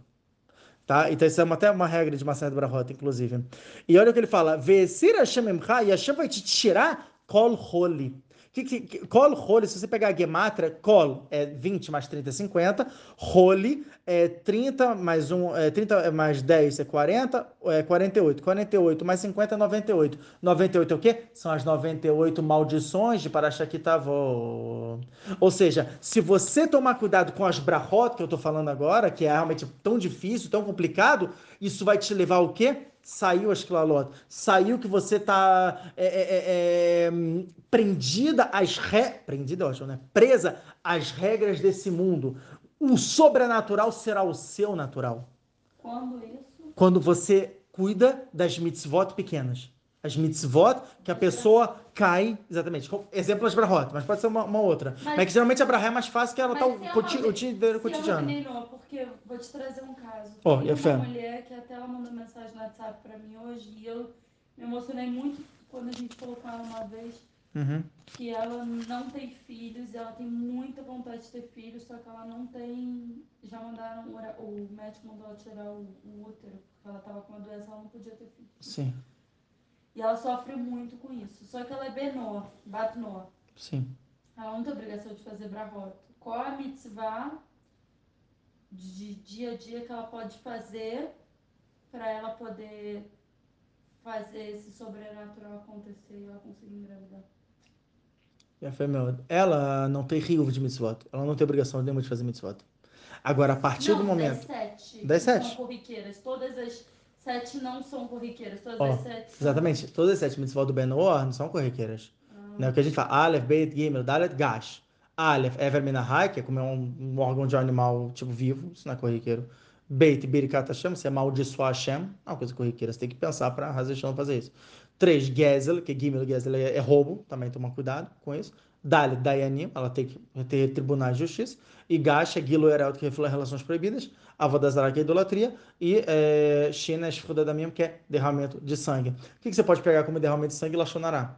Speaker 1: Tá? Então, isso é uma, até uma regra de Massanet Brahot, inclusive. E olha o que ele fala: Vesir Hashem Emcha, e Hashem vai te tirar kol holi. Que, que, que, kol holi, se você pegar a gematra, kol é 20 mais 30 é 50, holi é 30 mais 1, é 30 mais 10 é 40, é 48. 48 mais 50 é 98. 98 é o quê? São as 98 maldições de Parashakitavô. Ou seja, se você tomar cuidado com as brahot que eu estou falando agora, que é realmente tão difícil, tão complicado, isso vai te levar ao quê? Saiu as clalot, saiu que você está é, é, é, é, prendida às re... prendida, eu acho, né? Presa às regras desse mundo. O sobrenatural será o seu natural.
Speaker 2: Quando isso?
Speaker 1: Quando você cuida das mitzvot pequenas. As mitzvot que a pessoa cai, exatamente. Exemplo as brahot, mas pode ser uma, uma outra. Mas, mas, que geralmente a brahá é mais fácil que ela está o, coti o dia cotidiano.
Speaker 2: Não, porque vou te trazer um caso.
Speaker 1: Oh,
Speaker 2: Tem
Speaker 1: uma
Speaker 2: mulher que até ela mandou mensagem no WhatsApp para mim hoje e eu me emocionei muito quando a gente falou com ela uma vez
Speaker 1: uhum.
Speaker 2: que ela não tem filhos, ela tem muita vontade de ter filhos, só que ela não tem. Já mandaram, o médico mandou ela tirar o, o útero, porque ela estava com uma doença, ela não podia ter filhos.
Speaker 1: Sim.
Speaker 2: E ela sofre muito com isso. Só que ela é Benor, Batnor.
Speaker 1: Sim.
Speaker 2: Ela não tem obrigação de fazer brahot. Qual a mitzvah de dia a dia que ela pode fazer para ela poder fazer esse sobrenatural acontecer e ela conseguir engravidar?
Speaker 1: Ela não tem rio de mitzvot. Ela não tem obrigação nenhuma de fazer mitzvot. Agora, a partir
Speaker 2: não,
Speaker 1: do momento.
Speaker 2: Das sete.
Speaker 1: Das sete.
Speaker 2: São corriqueiras. Todas as sete não são corriqueiras, todas
Speaker 1: oh,
Speaker 2: as sete.
Speaker 1: São... Exatamente, todas as sete mitzvot do Benor não são corriqueiras. Ah. Né? O que a gente fala, Aleph, Beit, Gimel, Dalet, Gash. Aleph, Ever Minahai, que é comer um, um, órgão de animal tipo vivo, isso não é corriqueiro. Beit, Birikat Hashem, você amaldiçoar Hashem, não é uma coisa corriqueira, você tem que pensar para Hazeshon fazer isso. Três, Gezel, que Gimel, Gezel é, é roubo, também toma cuidado com isso. Dalet, Dayanim, ela tem que ter tribunais de justiça. E Gash é Gilo Heraldo, que reflete relações proibidas. Avodazara, que é idolatria, e é, Shina Shfudadamim, que é derramamento de sangue. O que, que, você pode pegar como derramamento de sangue? Lachonará.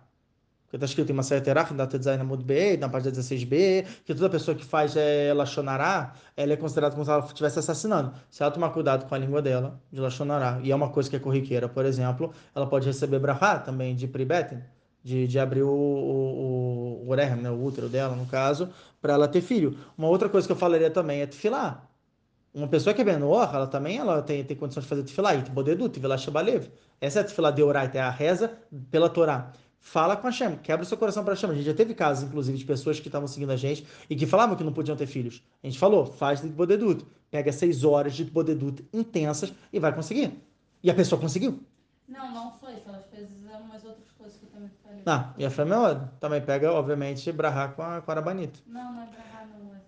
Speaker 1: Porque está escrito em Masaya Terach, na Tezaina Mud B, na página 16b, que toda pessoa que faz é, Lachonará, ela é considerada como se ela estivesse assassinando. Se ela tomar cuidado com a língua dela, de Lachonará, e é uma coisa que é corriqueira, por exemplo, ela pode receber Brahá também de Pribetem, de, de abrir o, o, o, o, né, o útero dela, no caso, para ela ter filho. Uma outra coisa que eu falaria também é tefilar. Uma pessoa que é Benor, ela também ela tem, tem condição de fazer tefilá, e podedu, tefilá shabalev. Essa é a tefilá de Oraita, é a reza pela Torá. Fala com a Hashem, quebra o seu coração para Hashem. A gente já teve casos, inclusive, de pessoas que estavam seguindo a gente e que falavam que não podiam ter filhos. A gente falou, faz de bodedut. Pega seis horas de bodedut intensas e vai conseguir. E a pessoa conseguiu.
Speaker 2: Não, não só isso. Ela fez umas outras coisas que eu também falei.
Speaker 1: Ah, e a Flamelod também pega, obviamente, brahá com a, com a Arabanita.
Speaker 2: Não, não é brahá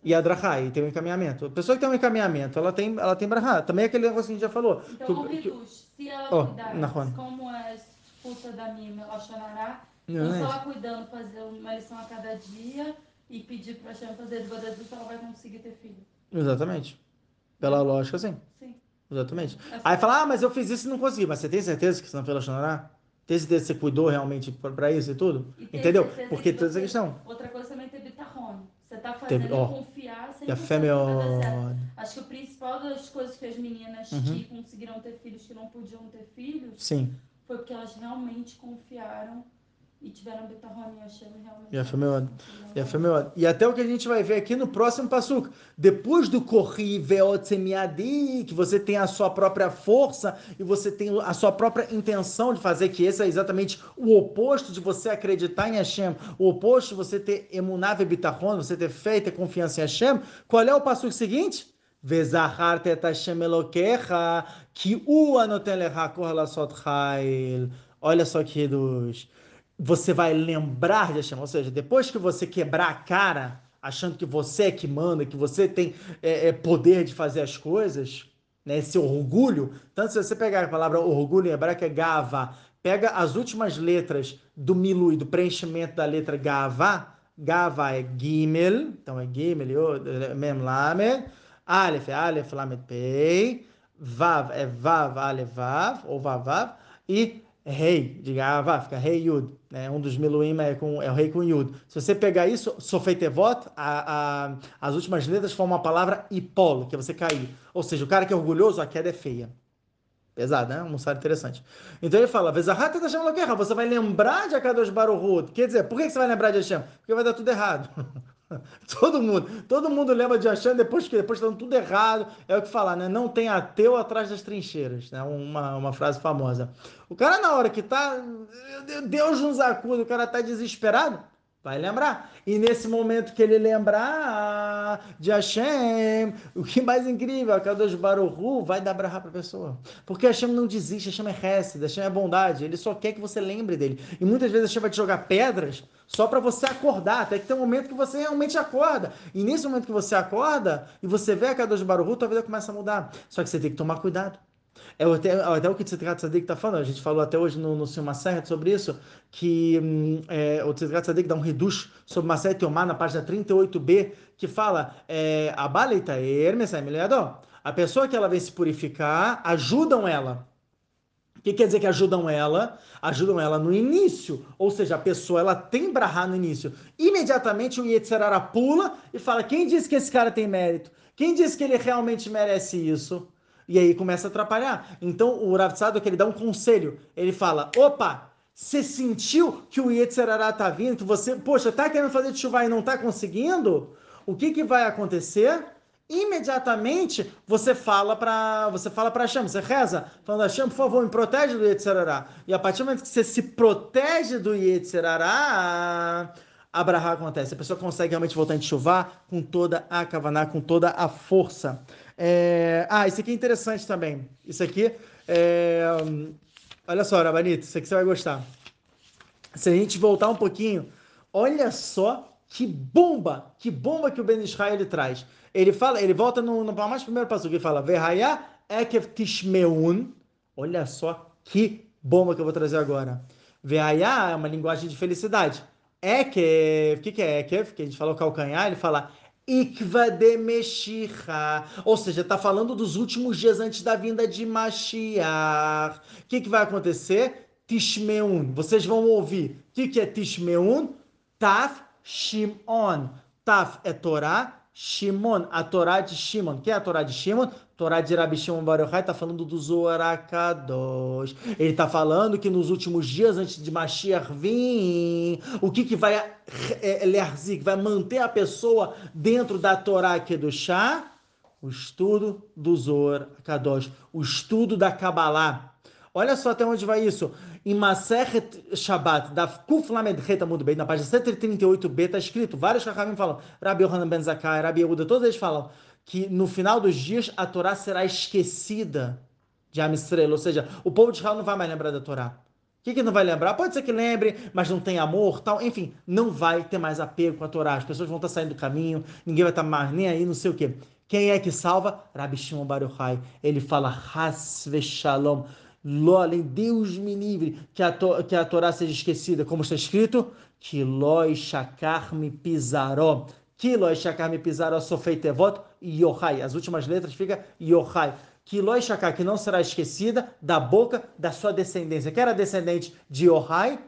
Speaker 1: e a Drahá, e tem um encaminhamento. A pessoa que tem um encaminhamento, ela tem, ela tem Brahá. Também é aquele negócio que a gente já falou.
Speaker 2: Então, o Hidush, se ela oh, cuidar, como é expulsa da Mima, ela chorará, então, se ela cuidando, fazer uma lição a cada dia e pedir para a Shem fazer de Badadus, ela vai conseguir ter filho.
Speaker 1: Exatamente. Pela lógica, sim.
Speaker 2: Sim.
Speaker 1: Exatamente. É Aí fala, ah, mas eu fiz isso e não consegui. Mas você tem certeza que você não fez chorará? Tem certeza que você cuidou realmente para isso e tudo? E Entendeu? Porque toda essa questão.
Speaker 2: Outra coisa também tem Bitahon. Você tá fazendo Teve, oh, confiar sem
Speaker 1: a fé meu...
Speaker 2: Acho que o principal das coisas que as meninas uhum. que conseguiram ter filhos que não podiam ter filhos
Speaker 1: Sim.
Speaker 2: foi porque elas realmente confiaram e tiveram Betarrone e Hashem realmente.
Speaker 1: E a Femeod. E. E até o que a gente vai ver aqui no próximo Passuco. Depois do Corri Veot Semiadi, que você tem a sua própria força e você tem a sua própria intenção de fazer, que esse é exatamente o oposto de você acreditar em Hashem, o oposto de você ter emunável Betarrone, você ter fé e ter confiança em Hashem. Qual é o Passuco seguinte? Tet Hashem Elokecha, ki u anoten lecha kor lasot chail. Olha só, queridos você vai lembrar de Hashem. Ou seja, depois que você quebrar a cara, achando que você é que manda, que você tem é, é, poder de fazer as coisas, né, esse orgulho. Tanto se você pegar a palavra orgulho em hebraico é gava, pega as últimas letras do milui, do preenchimento da letra gava, gava é gimel, então é gimel, mem lamed, alef é alef lamed pei, vav é vav alef vav, ou vav vav, e rei, diga Avá, fica rei Yud, né? Um dos Miluim é, com, é o rei com Yud. Se você pegar isso, Sofeitevot, a, a, as últimas letras formam a palavra Ipol, que é você cair. Ou seja, o cara que é orgulhoso, a queda é feia. Pesado, né? Um mussar interessante. Então ele fala, você vai lembrar de Akadosh Baruch Quer dizer, por que você vai lembrar de Hashem? Porque vai dar tudo errado. todo mundo, todo mundo lembra de Hashem depois que depois está tudo errado. É o que falar, né? Não tem ateu atrás das trincheiras, né? Uma, uma frase famosa. O cara na hora que tá, Deus nos acuda, o cara tá desesperado, Vai lembrar. E nesse momento que ele lembrar de Hashem, o que mais incrível, a Kadosh Baruchu vai dar brahá para a pessoa. Porque Hashem não desiste, Hashem é Hesed, Hashem é bondade, ele só quer que você lembre dele. E muitas vezes Hashem vai te jogar pedras só para você acordar, até que tem um momento que você realmente acorda. E nesse momento que você acorda e você vê a Kadosh Baruchu, tua vida começa a mudar. Só que você tem que tomar cuidado. É até, até o que o Tzidkat Tzadik está falando, a gente falou até hoje no, no Silma Serra sobre isso, que hum, é, o Tzidkat Tzadik dá um reduz sobre uma série Teomar na página 38b, que fala, é, a baleita Hermes, a pessoa que ela vem se purificar, ajudam ela. O que quer dizer que ajudam ela? Ajudam ela no início, ou seja, a pessoa ela tem brahá no início. Imediatamente o Yetzerara pula e fala: quem disse que esse cara tem mérito? Quem disse que ele realmente merece isso? E aí começa a atrapalhar. Então o Rav Tzadok, ele dá um conselho. Ele fala, opa, você sentiu que o Yetzirará tá vindo, que você, poxa, tá querendo fazer chuva e não tá conseguindo? O que que vai acontecer? Imediatamente você fala para você fala para Hashem, você reza, falando Hashem, por favor, me protege do Yetzirará. E a partir do momento que você se protege do Yetzirará, Abraha acontece. A pessoa consegue realmente voltar a chuva com toda a kavaná, com toda a força. É... Ah, isso aqui é interessante também. Isso aqui é... Olha só, Rabanito, isso aqui você vai gostar. Se a gente voltar um pouquinho, olha só que bomba, que bomba que o Ben Israel ele traz. Ele fala, ele volta no, no mais primeiro passo que fala, Verhaya Ekev Tishmeun. Olha só que bomba que eu vou trazer agora. Verhaya é uma linguagem de felicidade. Ekev, o que, que é Ekev? Que a gente falou calcanhar, ele fala Ikva de Meshicha. Ou seja, está falando dos últimos dias antes da vinda de Mashiach. O que, que vai acontecer? Tishmeun. Vocês vão ouvir. O que, que é Tishmeun? Taf Shimon. Taf é Torá. Shimon, a Torá de Shimon. que é a Torá de Shimon? Torá de Rabi Shimon Bar Yochai está falando do Zorakadosh. Ele está falando que nos últimos dias antes de Mashiach vir, o que, que vai é, vai manter a pessoa dentro da Torá chá? O estudo do Zohar Kadosh, o estudo da Kabbalah. Olha só até onde vai isso. Em Maseret Shabbat, da Kuf Lamed muito bem, na página 138b, está escrito, vários Chachamim falam, Rabi Yohanan Ben Zakkai, Rabi Yehuda, todos eles falam que no final dos dias a Torá será esquecida de Amistrelo, ou seja, o povo de Israel não vai mais lembrar da Torá. O que, que não vai lembrar? Pode ser que lembre, mas não tem amor, tal. Enfim, não vai ter mais apego com a Torá. As pessoas vão estar saindo do caminho, ninguém vai estar mais nem aí, não sei o quê. Quem é que salva? Rabi Shimon Bar Yochai. Ele fala, Has Shalom. Lolem, Deus me livre que a, que a Torá seja esquecida, como está escrito, que Loi Shakar me pisaró, que Loi Shakar me pisaró, sofeitevot, Yohai. As últimas letras fica Yohai. Que Loi Shakar, que não será esquecida da boca da sua descendência. Que era descendente de Yohai?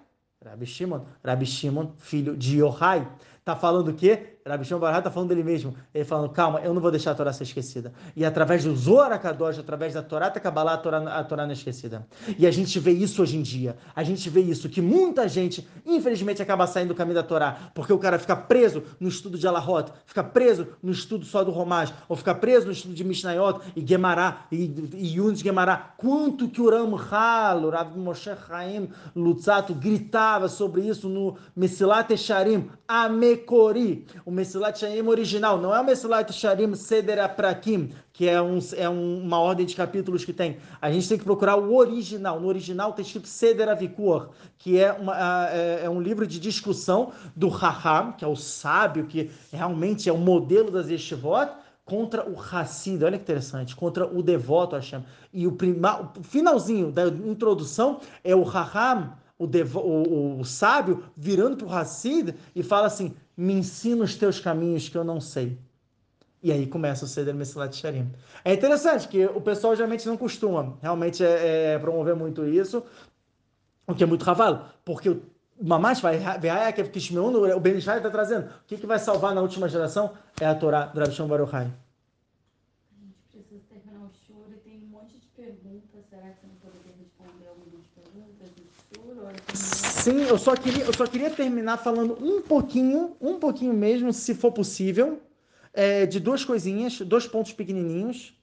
Speaker 1: Rabi Shimon. Rabi Shimon, filho de Yohai. Está falando o quê? Rabi Shimon Bar está falando dele mesmo. Ele falando, calma, eu não vou deixar a Torá ser esquecida. E através do Zohar Kadosh, através da Torá Kabbalah, a Torá, a Torá não é esquecida. E a gente vê isso hoje em dia. A gente vê isso, que muita gente, infelizmente, acaba saindo do caminho da Torá, porque o cara fica preso no estudo de Alahot, fica preso no estudo só do Romaz, ou fica preso no estudo de Mishnayot e Gemará, e, e Yunis Gemará. Quanto que o Ram Halo, Rav Moshe Chaim Lutzato, gritava sobre isso no Mesilat Esharim, Amekori. O Mesilat Sharim original, não é o Mesilat Sharim Seder Aprakim, que é, um, é um, uma ordem de capítulos que tem. A gente tem que procurar o original. No original tem escrito Seder Avikur, que é, uma, é, é, um livro de discussão do Raham, que é o sábio, que realmente é o modelo das Yeshivot, contra o Hassid, olha que interessante, contra o devoto Hashem. E o, prima, o finalzinho da introdução é o Raham, o, devo, o, o sábio, virando para o Hassid e fala assim: me ensina os teus caminhos que eu não sei. E aí começa o Seder Mesilat Sharim. É interessante que o pessoal geralmente não costuma realmente é, é, promover muito isso, O que é muito cavalo, porque o Mamash vai que Kishmeun, o Ben está trazendo. O que, que vai salvar na última geração é a Torá do Baruch Sim, eu só queria, eu só queria terminar falando um pouquinho, um pouquinho mesmo, se for possível, é, de duas coisinhas, dois pontos pequenininhos,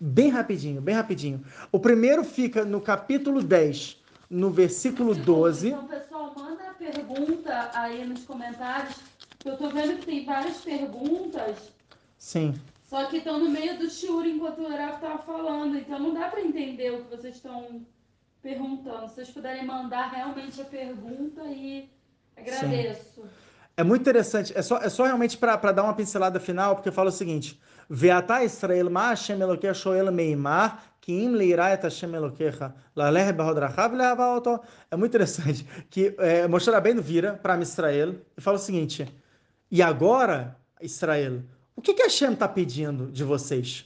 Speaker 1: bem rapidinho, bem rapidinho. O primeiro fica no capítulo 10, no versículo 12.
Speaker 2: Então, pessoal, manda a pergunta aí nos comentários, eu tô vendo que tem várias perguntas.
Speaker 1: Sim.
Speaker 2: Só que estão no meio do shiur enquanto o Rafa estava falando, então não dá para entender o que vocês estão perguntando. Se vocês puderem mandar realmente a pergunta e agradeço. Sim.
Speaker 1: É muito interessante. É só, é só realmente para dar uma pincelada final, porque fala o seguinte: Veatá Israel ma Hashem Elokecha shoel meimar ki im leirá et Hashem Elokecha laleh behodrachav lehavauto. É muito interessante que é, Moshe Rabbeinu vira para Israel e fala o seguinte: E agora, Israel, o que que Hashem está pedindo de vocês?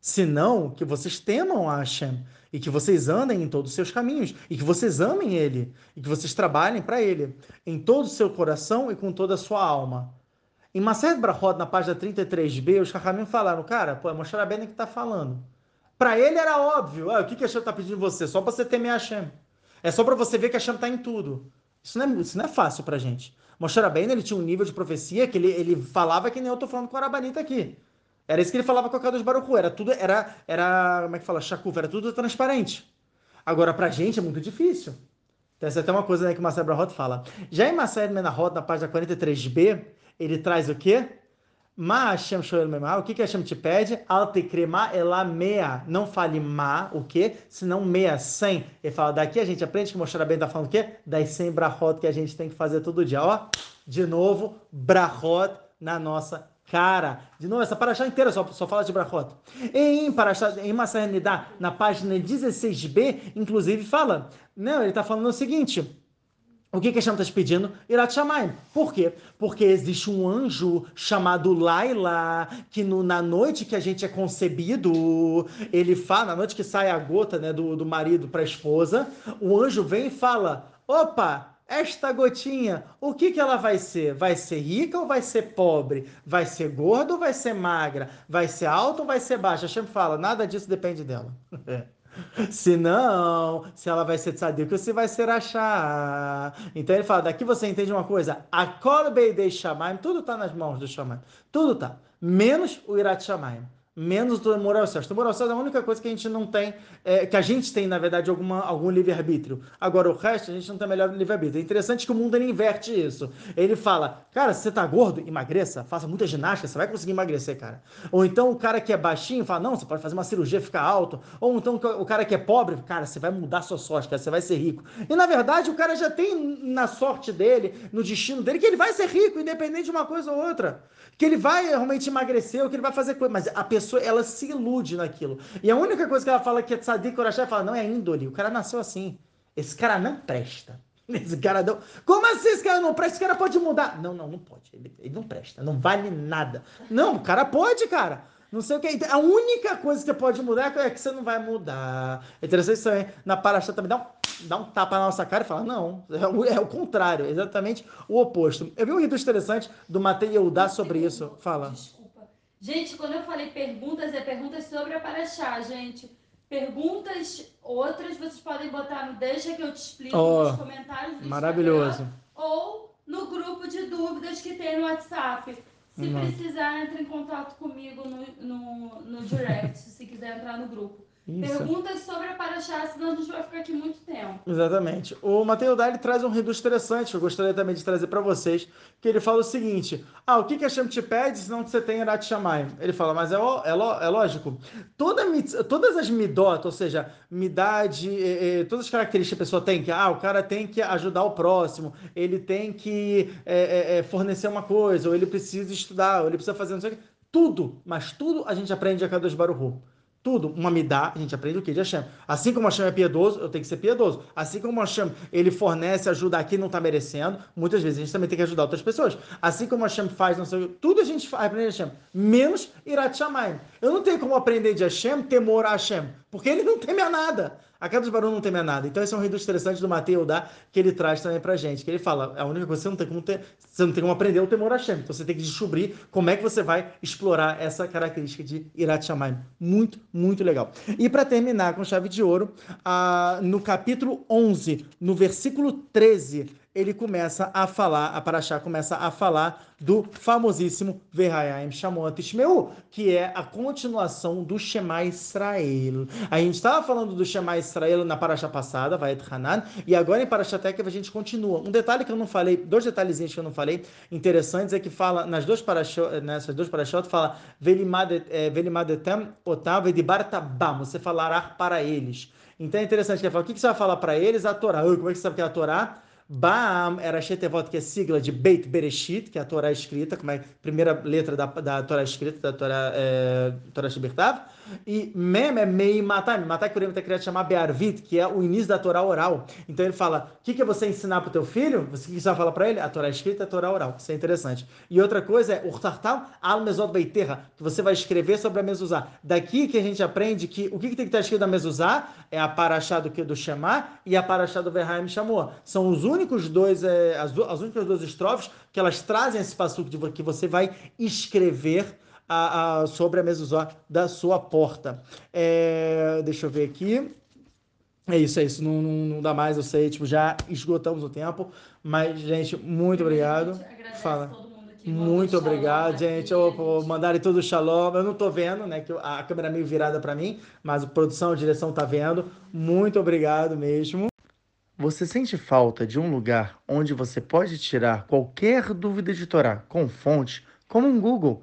Speaker 1: Senão que vocês temam a Hashem e que vocês andem em todos os seus caminhos, e que vocês amem Ele, e que vocês trabalhem para Ele, em todo o seu coração e com toda a sua alma. Em Maseret Brachot, na página 33b, os Chachamim falaram, cara, pô, é Moshe Rabbeinu que está falando. Para ele era óbvio, ah, o que, que Hashem está pedindo de você? Só para você temer Hashem. É só para você ver que Hashem está em tudo. Isso não é, isso não é fácil para gente. Moshe Rabbeinu, ele tinha um nível de profecia que ele, ele falava que nem eu estou falando com o Arabanita aqui. Era isso que ele falava com a Kadosh Baruch Era tudo, era, era, como é que fala, Shakuf, era tudo transparente. Agora, pra gente é muito difícil. Então, essa é até uma coisa né, que o Marcelo Brahot fala. Já em Marcelo Menahot, na página 43b, ele traz o quê? Ma Hashem Shoel Memah, o que que Hashem te pede? Alte crema ela mea. Não fale ma, o quê? Senão meia, sem. Ele fala, daqui a gente aprende que Moshe bem tá falando o quê? Das 100 brahot que a gente tem que fazer todo dia. Ó, de novo, brahot na nossa Cara, de novo, essa paraxá inteira só, só fala de brachot. Em paraxá, em Massarenidá, na página 16b, inclusive fala, não, ele está falando o seguinte, o que que Hashem está te pedindo? Irat Shamayim. Por quê? Porque existe um anjo chamado Laila, que no, na noite que a gente é concebido, ele fala, na noite que sai a gota né, do, do marido para a esposa, o anjo vem e fala, opa, esta gotinha, o que, que ela vai ser? Vai ser rica ou vai ser pobre? Vai ser gorda ou vai ser magra? Vai ser alta ou vai ser baixa? Sempre fala, nada disso depende dela. se não, se ela vai ser tzadik ou se vai ser achar. Então ele fala, daqui você entende uma coisa, a kolbei de shamaim, tudo está nas mãos do shamaim. Tudo tá. Menos o irat shamaim menos do moral certo. O moral certo é a única coisa que a gente não tem, é, que a gente tem, na verdade, alguma, algum livre-arbítrio. Agora, o resto, a gente não tem melhor livre-arbítrio. É interessante que o mundo ele inverte isso. Ele fala, cara, se você tá gordo, emagreça, faça muita ginástica, você vai conseguir emagrecer, cara. Ou então o cara que é baixinho fala, não, você pode fazer uma cirurgia, ficar alto. Ou então o cara que é pobre, cara, você vai mudar sua sorte, cara, você vai ser rico. E na verdade, o cara já tem na sorte dele, no destino dele, que ele vai ser rico, independente de uma coisa ou outra que ele vai realmente emagrecer ou que ele vai fazer coisa, mas a pessoa ela se ilude naquilo. E a única coisa que ela fala que é tzadik orachá, fala, não é índole, o cara nasceu assim. Esse cara não presta. Esse cara não. Como assim esse cara não presta? Esse cara pode mudar. Não, não, não pode. Ele, ele não presta, não vale nada. Não, o cara pode, cara. Não sei o que. A única coisa que você pode mudar é que você não vai mudar. É interessante isso aí. Na Paraxá também dá um, dá um tapa na nossa cara e fala: não, é o, é o contrário, é exatamente o oposto. Eu vi um vídeo interessante do Matei Eudá sobre isso. Fala.
Speaker 2: Desculpa. Gente, quando eu falei perguntas, é perguntas sobre a Paraxá, gente. Perguntas outras vocês podem botar no Deixa que eu te explico oh, nos comentários do
Speaker 1: Maravilhoso.
Speaker 2: Instagram, ou no grupo de dúvidas que tem no WhatsApp. Se uhum. precisar, entre em contato comigo no, no, no direct, se quiser entrar no grupo. Isso. Perguntas sobre a Paraxá, senão a gente vai ficar aqui muito tempo.
Speaker 1: Exatamente. O Mateus Dali traz um reduz interessante, eu gostaria também de trazer para vocês, que ele fala o seguinte, ah, o que, que a Shem te pede, senão você tem Irat Shamayim? Ele fala, mas é, é, é lógico, Toda, todas as midot, ou seja, midade, é, é, todas as características que a pessoa tem, que ah, o cara tem que ajudar o próximo, ele tem que é, é, é fornecer uma coisa, ou ele precisa estudar, ou ele precisa fazer não sei o que, tudo, mas tudo a gente aprende a Kadosh Baruch tudo, uma me dá, a gente aprende o que de Hashem. Assim como Hashem é piedoso, eu tenho que ser piedoso. Assim como Hashem, ele fornece ajuda aqui não está merecendo, muitas vezes a gente também tem que ajudar outras pessoas. Assim como Hashem faz, não sei, tudo a gente aprende Hashem, menos Irat Shamayim. Eu não tenho como aprender de Hashem temor a Hashem, porque ele não teme a nada. A queda de Barão não teme a nada. Então esse é um reduz interessante do Mateus dá que ele traz também pra gente, que ele fala, a única coisa que você não tem como ter, você não tem como aprender é o temor a Hashem. Então você tem que descobrir como é que você vai explorar essa característica de Irat Shamayim. Muito, muito legal. E para terminar com chave de ouro, ah, no capítulo 11, no versículo 13, ele começa a falar, a Paraxá começa a falar do famosíssimo Verhaim Shamot Ishmeu, que é a continuação do Shema Israel. A gente estava falando do Shema Israel na Paraxá passada, Vaed Hanan, e agora em Paraxá Tekev a gente continua. Um detalhe que eu não falei, dois detalhezinhos que eu não falei, interessantes, é que fala, nas duas parashot, nessas duas Parashot, fala Velimadetem eh, Otav Edibartabam, você falará para eles. Então é interessante que ele fala, o que você vai falar para eles? A Torá. Como é que você sabe que é a Torá? Baam era Shetevot, que é sigla de Beit Bereshit, que é a Torá escrita, como é a primeira letra da, da Torá escrita, da Torá, é, Torá Shibertav. E Mem é Mei Matai. Matai o está querendo chamar Bearvit, que é o início da Torá oral. Então ele fala: o que, que é você ensinar para o teu filho? Você, que você vai falar para ele? A Torá escrita e a Torá oral. Isso é interessante. E outra coisa é Urtartal al Mesot Beiterra, que você vai escrever sobre a Mezuzá. Daqui que a gente aprende que o que, que tem que estar escrito na Mezuzá é a Parashá do, do Shema e a Parashá do Verhaim Shamor. São os únicos dois, é, as, as únicas duas estrofes que elas trazem esse passuco de que você vai escrever a, a, sobre a mezuzá da sua porta. É, deixa eu ver aqui. É isso, é isso. Não, não, não, dá mais, eu sei. Tipo, já esgotamos o tempo. Mas, gente, muito obrigado. Fala. Muito obrigado, gente. Eu, por mandarem todo o shalom. Eu não tô vendo, né? Que a câmera é meio virada para mim, mas a produção, a direção tá vendo. Muito obrigado mesmo. Você sente falta de um lugar onde você pode tirar qualquer dúvida de Torá com fonte, como um Google?